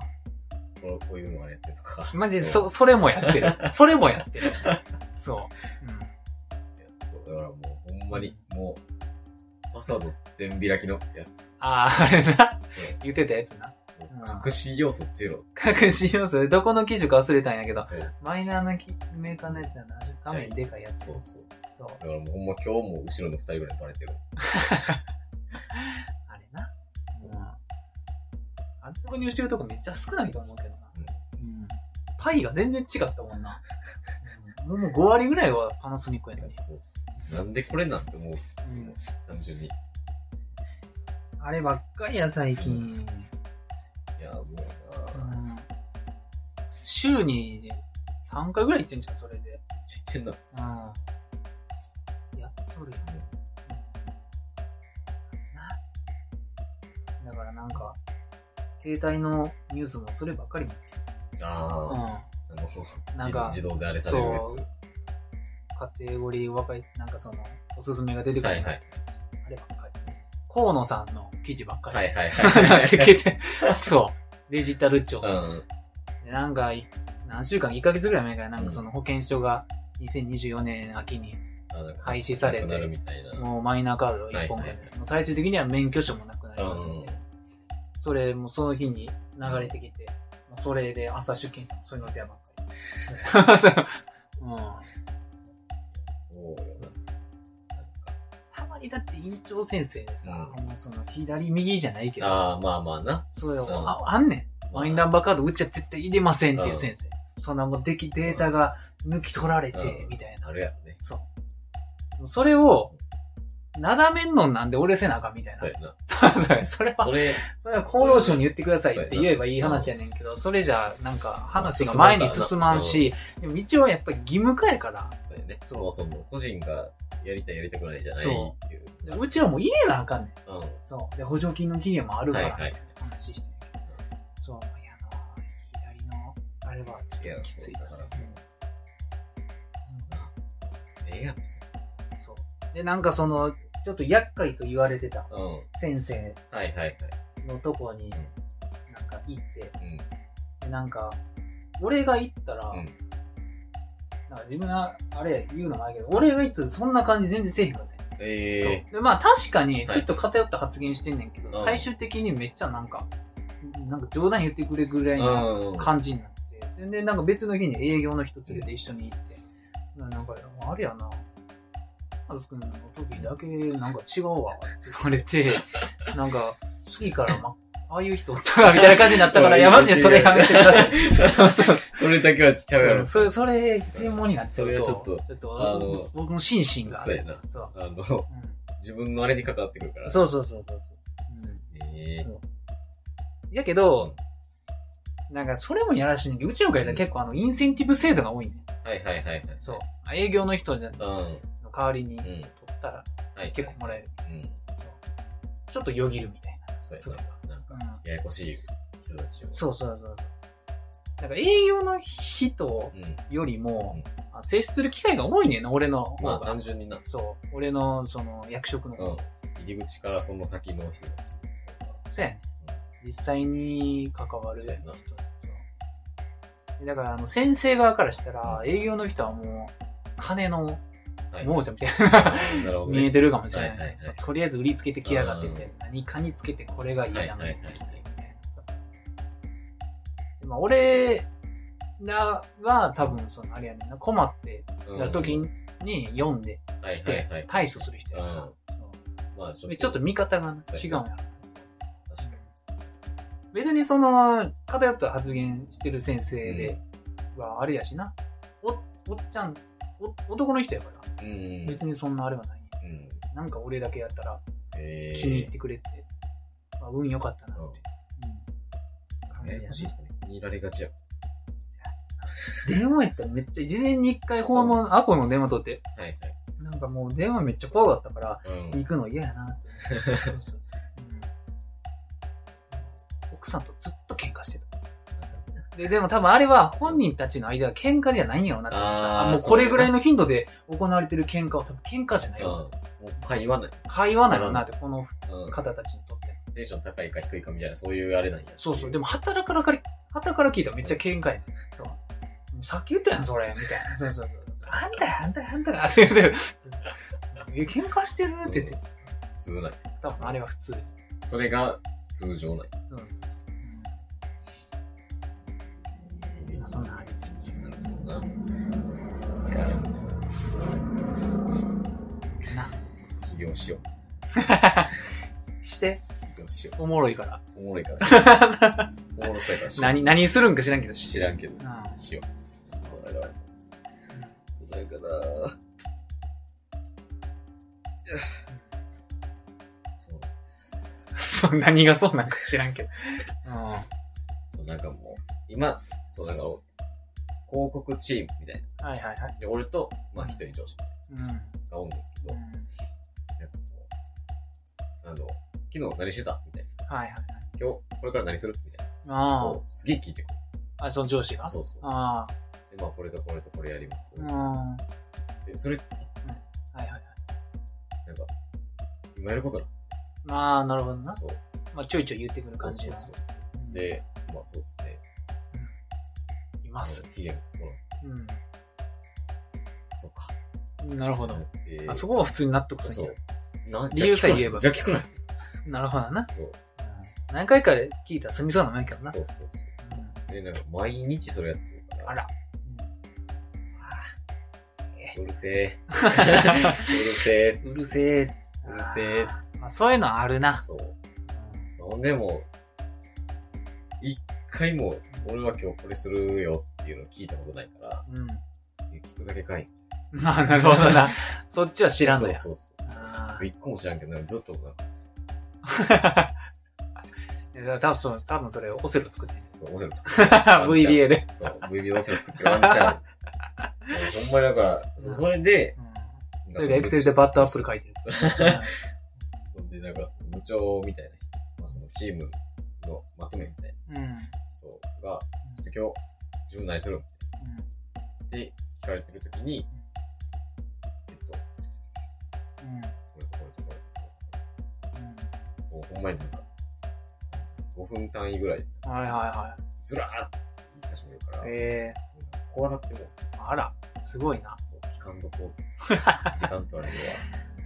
これこういうのがやってるとか。マジで、そそ、それもやってる。それもやってる。*laughs* そう。うん。そう、だからもう、ほんまに、もう、パスワード全開きのやつ。ああ、あれな。言ってたやつな。隠し要素ゼロ。確信要素で、どこの機種か忘れたんやけど。マイナーなきメーカーのやつやな。画面でかいやつ。そうそうそう。だからもうほんま今日も後ろの二人ぐらいバレてる。*laughs* あれな。そううん。あれ購入してるとこめっちゃ少ないと思うけどな。うん。パイが全然違ったもんな。うんもう5割ぐらいはパナソニックやのに。そう。なんでこれなんて思う。うん単純に。いあればっかりや、最近。や、もう。うん週に3回ぐらい行ってんじゃん、それで。ちょ言ってんな。うん。やっとるよ。な。だからなんか、携帯のニュースもそればっかり見てああ、うん。あの、なんか自動であれされるやつ。カテゴリー若い、なんかその、おすすめが出てくる。はいはい。あればっかり。河野さんの記事ばっかり。はいはいはい。なってきて、そう。デジタル庁。うん。でなんかい、何週間、1ヶ月ぐらい前から、なんかその保険証が2024年秋に、廃止されてなくなるみたいな。もうマイナーカード1本はいはい最終的には免許証もなくなりますうんんで。それもその日に流れてきて、もうそれで朝出勤してもそういうの電話ばっかり。う *laughs* ん *laughs* そうよな。だって院長先生でさ、うんもうその左右じゃないけど、ああ、まあまあな。それを、うんああんねん。まあマイナンバーカードうちは絶対入れませんっていう先生。そんなもうでき、データが抜き取られてう、んみたいな。あるやろね。そう。それを、なだめんのなんで俺せなあかんみたいな。そうやな。それはそ、れ、それは厚労省に言ってくださいって言えばいい話やねんけど、それじゃ、なんか話が前に進まんし、でも一応やっぱり義務化やから、そうやね。そそううその、個人がやりたいやりたくないじゃないっていう。でうちはもう入れなあかんねん。うん。そう。で、補助金の期限もあるから、はいはい話してる。そう、いやな、左の、あれは、いや、きつい。そうだから、うんええやん、別に。で、なんかその、ちょっと厄介と言われてた先生はいはい。のとこに、なんか行って、うん。でなんか、俺が行ったら、うん。なんか自分が、あれ言うのもないけど、俺が行ったらそんな感じ全然せえへんかったねえそう。で、まあ確かに、はい。ちょっと偏った発言してんねんけど、うん。最終的にめっちゃなんか、なんか冗談言ってくれぐらえいのうん。感じになって、で、なんか別の日に営業の人連れて一緒に行って、なんか、あれやな、ハルス君の時だけなんか違うわって言われて、*laughs* なんか、次から、ま、ああいう人おったらみたいな感じになったから、*laughs* いや、マジでそれやめてください。*laughs* そうそう。それだけはちゃうやろ。それ、それ、専門になっちゃうと、それはちょっとちょっとあの僕の心身が。そうやな。そう。あの、うん自分のあれに関わってくるから。そうそうそうそうそう。ええそうやけど、なんかそれもやらしいねんけど、うちの会社結構あの、インセンティブ制度が多いねん。はいはいはいはい。そう。営業の人じゃうん。の代わりにうん。取ったらはい。結構もらえる。ちょっとよぎるみたいな。そうやな。なんか、うん。ややこしい人たちを。そうそうそうそう。なんか営業の人うん。よりも接する機会が多いねんな、俺のまあ方が。単純にな。そう。俺の、その、役職の。入り口からその先の人たち。そうやね。実際に関わる人だから、あの、先生側からしたら、営業の人はもう、金のはい。亡者みたいあな。見えてるかもしれない,、はいはいはい。とりあえず売りつけてきやがっててうん、何かにつけてこれが嫌やなはいはいはいみたいな。まあ、俺らは多分、その、あれやねんな、困ってうんた時に読んで。対処する人やから、まあちょっと。見方が違うんや別にその、偏った発言してる先生ではあれやしな。お、おっちゃん、お男の人やから、に。うん。別にそんなあれはない。うん。なんか俺だけやったらえー気に入ってくれて、まあ、運良かったなって。うん。ややこしい人に気に入られがちや。電話やったらめっちゃ、事前に一回訪問、アポの電話取って、はいはい。なんかもう電話めっちゃ怖かったから、うん。行くの嫌やなって。そうそうそう、うん奥さんとずっ。で、でも多分あれは本人たちの間は喧嘩ではないんやろうなって思った。あーもうこれぐらいの頻度で行われてる喧嘩は多分喧嘩じゃないよ。うん。もう会話ない。会話なのなって、このうん。方たちにとって。テンション高いか低いかみたいな、そういうあれなんや。そうそう。でも、働からから、働から聞いたらめっちゃ喧嘩やねそう。もうさっき言ったやん、それ、みたいな。そうそうそう。あんたや、あんたや、あんたや、って言って。え、喧嘩してるって言って。普通ない。多分あれは普通。それが通常ない。うん。まあそんなありつつ。な。起業しよう。*laughs* して、起業しよおもろいから。う。おもろいから。*laughs* おもろそうやからしよう。何、何するんか知らんけど。知らんけど。うんしよう。そうだから。そうだから。そう。そう、何がそうなんか知らんけど。そう、なんかもう、今、そう、だから、広告チームみたいうん。はいはいはい。な。で、俺と、まあ、一人上司みたいうん。なのがおんねんけど、なんかもう、あの、昨日何してたみたいな。はいはいはい。今日、これから何するみたいな。あもうすげえ聞いてくる。あ。あ、その上司が？そうそうそう。あで、まあ、これとこれとこれやります。あ。うん。でそれってさ、はいはいはい。なんか、今やることなああ、なるほどな。そう。まあ、ちょいちょい言ってくるそう感じがそうそう。で、まあそうですね。います。期限もらうそうか。ん。なるほど。えーあそこは普通に納得すそるう。な理由さえ言えばじゃあ聞くない。なるほどな。そう。うん何回かで聞いたら済みそうなもんやけどな。そうそうそう。うんで、なんか毎日それやってるから。あら。*laughs* うるせえ。うるせえ。うるせえ。うるせえ。まあ、そういうのあるな。そう。でも、一回も、俺は今日これするよっていうのを聞いたことないから、うん。聞くだけかい。まあ、なるほどな。*laughs* そっちは知らんのや。そうそうそう。あ一個も知らんけど、ずっとなんか、*laughs* いや多分そう、多分それオセロ作ってんそう、オセロ作って。VBA で。そう、VBA オセロ作ってワンチャン。*laughs* ほんまにだから、それで、うん。それでエクセルでバットアップル書いてる。でなんか、部長みたいな人、まあ、そのチームのまとめみたいな。人が、ちょっと今日、自分何するって聞かれてるときに、えっと、うん。これとこれとこれとこれとこうほんまになんか、5分単位ぐらい、うん。はいはいはずらーって言い始めるから、い。えこうなっても、ー、あら、すごいな。そう、期間どこ、*laughs* 時間取られるわ。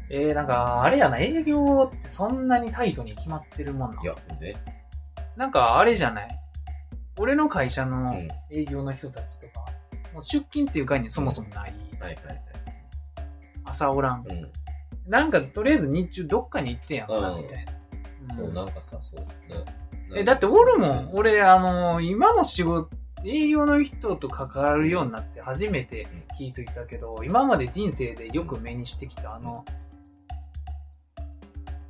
えー、なんか、あれやな、営業ってそんなにタイトに決まってるもんないや、全然。なんか、あれじゃない？俺の会社うん。のはい営業の人たちとか、もう出勤っていう概念そもそもない。はいはい。朝おらん。うん。なんか、とりあえず日中どっかに行ってんやんかみたいな。そう、んなんかさ、そう。なえ、だっておるもん。う俺、あの今の仕事、営業の人と関わるようになって初めて気づいたけど、今まで人生でよく目にしてきた、あの、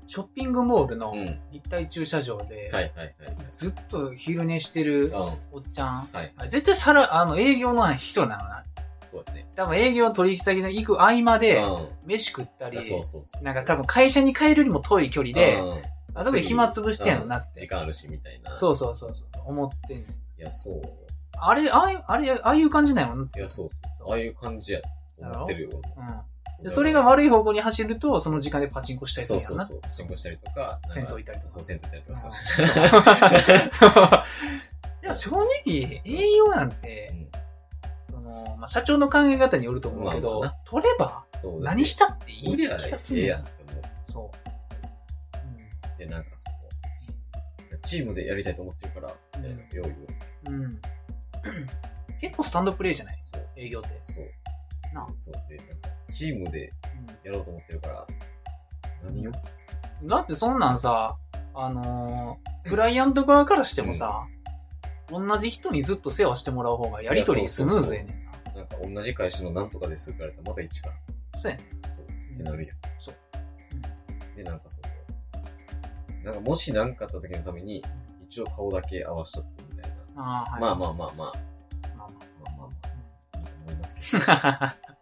ショッピングモールの立体駐車場で、はいはいはい。ずっと昼寝してるうん。おっちゃん、はい。絶対さら、あの、営業の人なのな。そうだね。多分営業取引先の行く合間で、う飯食ったりん。、そうそうそう。なんか多分会社に帰るよりも遠い距離で、うん、あそこで暇つぶしてんのなっ時て。間あるし、みたいな。そうそうそうそう、思ってんねんいや、そう。あれ、ああいう、あれ、ああいう感じなんやもん。いや、そう。ああいう感じやと思ってるよ。うん。でそれが悪い方向に走ると、その時間でパチンコしたりすそうるやんな。そうそう。進行したりとか、なんか銭湯行ったりとかそう、銭湯行ったりとか、そう。いや、*laughs* 正直、営業なんて、その、まあ、社長の考え方によると思うけど、まあま取ればそう。何したっていい気無理やがするええやんって思う。そう。で、なんかその、チームでやりたいと思ってるから、みたいな、用意を。うん。うん。結構スタンドプレイじゃない？そう。営業って。そう。なあそう。で、なんか、チームでやろうと思ってるから、何を？だってそんなんさ、あのークライアント側からしてもさ、同じ人にずっと世話してもらう方がやりとりスムーズやねんな。なんか同じ会社のなんとかですって言われたらまた一から。そうやねん。そう。ってなるやん。そう。で、なんかその、なんかもし何かあった時のために、一応顔だけ合わしとくみたいな。ああ、はい。まあまあまあまあ、まあままあまあまあ、いいと思いますけど。*laughs*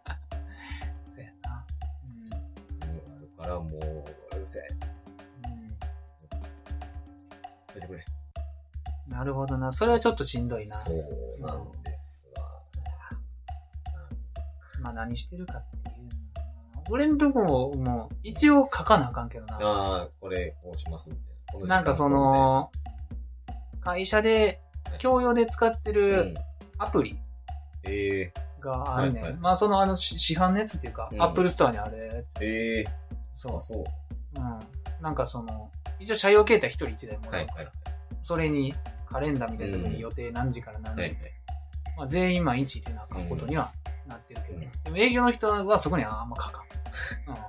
からもう、うるせえ。うん。てくれ。なるほどな。それはちょっとしんどいな。そうなんですわ。まあ何してるかっていうのは俺んとこも、もう、一応書かなあかんけどな。ああ、これ、こうしますみたいな。なんかその、会社で、共用で使ってるアプリがあるねまあそのあのし市販のやつっていうか、うんアップルストアにあるやつ。ええそうあ、。そう。うん。なんかその、一応社用携帯一人一台もらうから、はいはいそれにカレンダーみたいなところうんに予定何時から何時、はいはい。まあ全員毎日入れなあかんことにはなってるけど、うんでも営業の人はそこにはあんま書かん。*laughs* うん。ま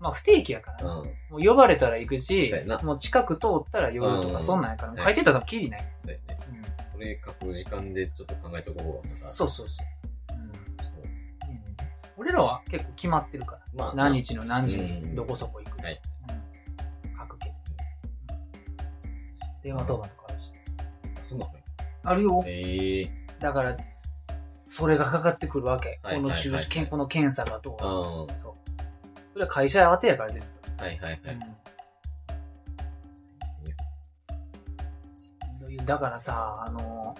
まあ不定期やからうん。もう呼ばれたら行くしもう近く通ったら寄るとか、うんそんなんやから、はい書いてたらきりない。そうやね。うん。それ書く時間でちょっと考えとこう。なんかそうそうそう。俺らは結構決まってるから。まあ、何日の何時うんにどこそこ行く。はいうん。書くけど。電話当番とかあるし。あそんなんあるよ。ええだから、それがかかってくるわけ。はいこの中、はいはい健康の検査がどうそう。それは会社当てやから全部。はいはいはい。うんだからさ、あの、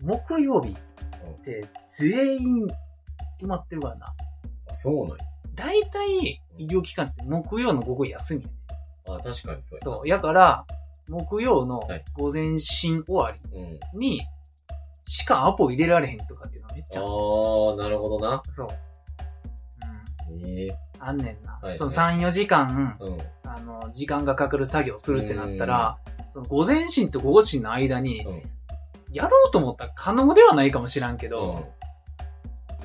木曜日って全員決まってるからな。あ、そうなんや。大体、医療機関って木曜の午後休みやねあ、確かにそうやな。そう。やから、木曜のはい午前診終わうん。りに、しかアポ入れられへんとかっていうのはめっちゃあるああ、なるほどな。そう。うん。ええあんねんな。はいその3、4時間、うん。あの、時間がかかる作業するってなったら、その午前診と午後診の間に、うん。やろうと思ったら可能ではないかもしらんけど、うん。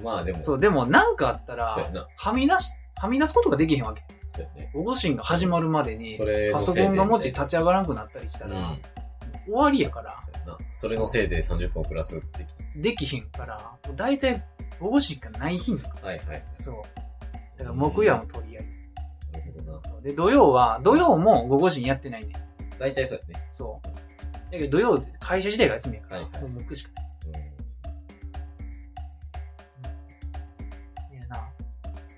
まあでも、そう、でもなんかあったらそうや、な。はみ出し、はみ出すことができへんわけ。そうやね。午後診が始まるまでにそ、れパソ。コンがもし立ち上がらなくなったりしたら、うん。終わりやから、そうやな。それのせいで30分遅らすってきできひんから、大体午後診がない日にはいはい。そう。だから木曜も取り合い。なるほどな。で、土曜は、土曜も午後時にやってないねん。大体そうやね。そう。だけど土曜、会社自体が休みやから、はいはいもう木しかない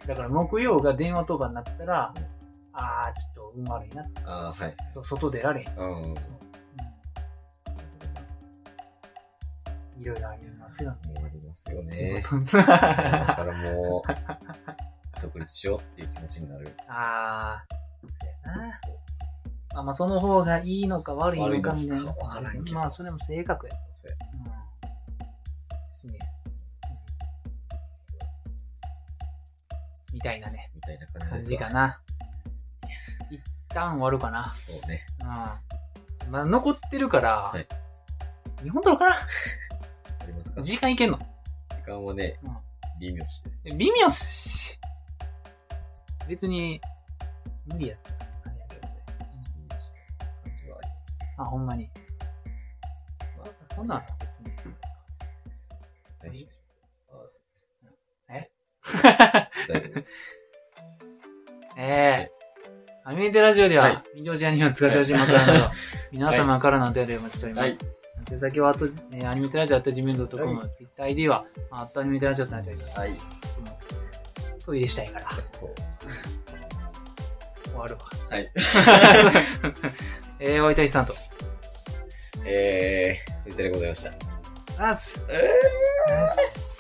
だから木曜が電話当番になったら、うんあー、ちょっと運悪いな。ああ、はい。そう、外出られへん。うん。うんいろいろありますよね。ありますよ仕ね。事だからもう、独立しようっていう気持ちになる。あー、そうやな。あまあ、その方がいいのか悪いのかみたいな。まあ、それも性格や。そうやうん。ですね。みたいなね、みたいな感じかな。一旦終わるかな。そうね。うん。まあ、残ってるから、はい日本撮ろうかな。ありますか？時時間いけんの？間はねうん、微妙しですね。微妙っす。別に、無理やったらあれやそうね。微妙した感じはあります。あ、ほんまに。まあこんなん別に。大丈夫。大丈夫です。ええアニメテラジオでは、はいミドジアニメを使ってほしい枕など、皆様からのお便りをお待ちしております。はい。手先はえーアニメテラジオ、あとジメンドットコム、ツイッター ID は、あとアニメテラジオとなっております。はい。トイレしたいから、そう。終わるわ。はい。*laughs* えー、おいたいさんと。えー、藤田でございました。あっす。えあっす。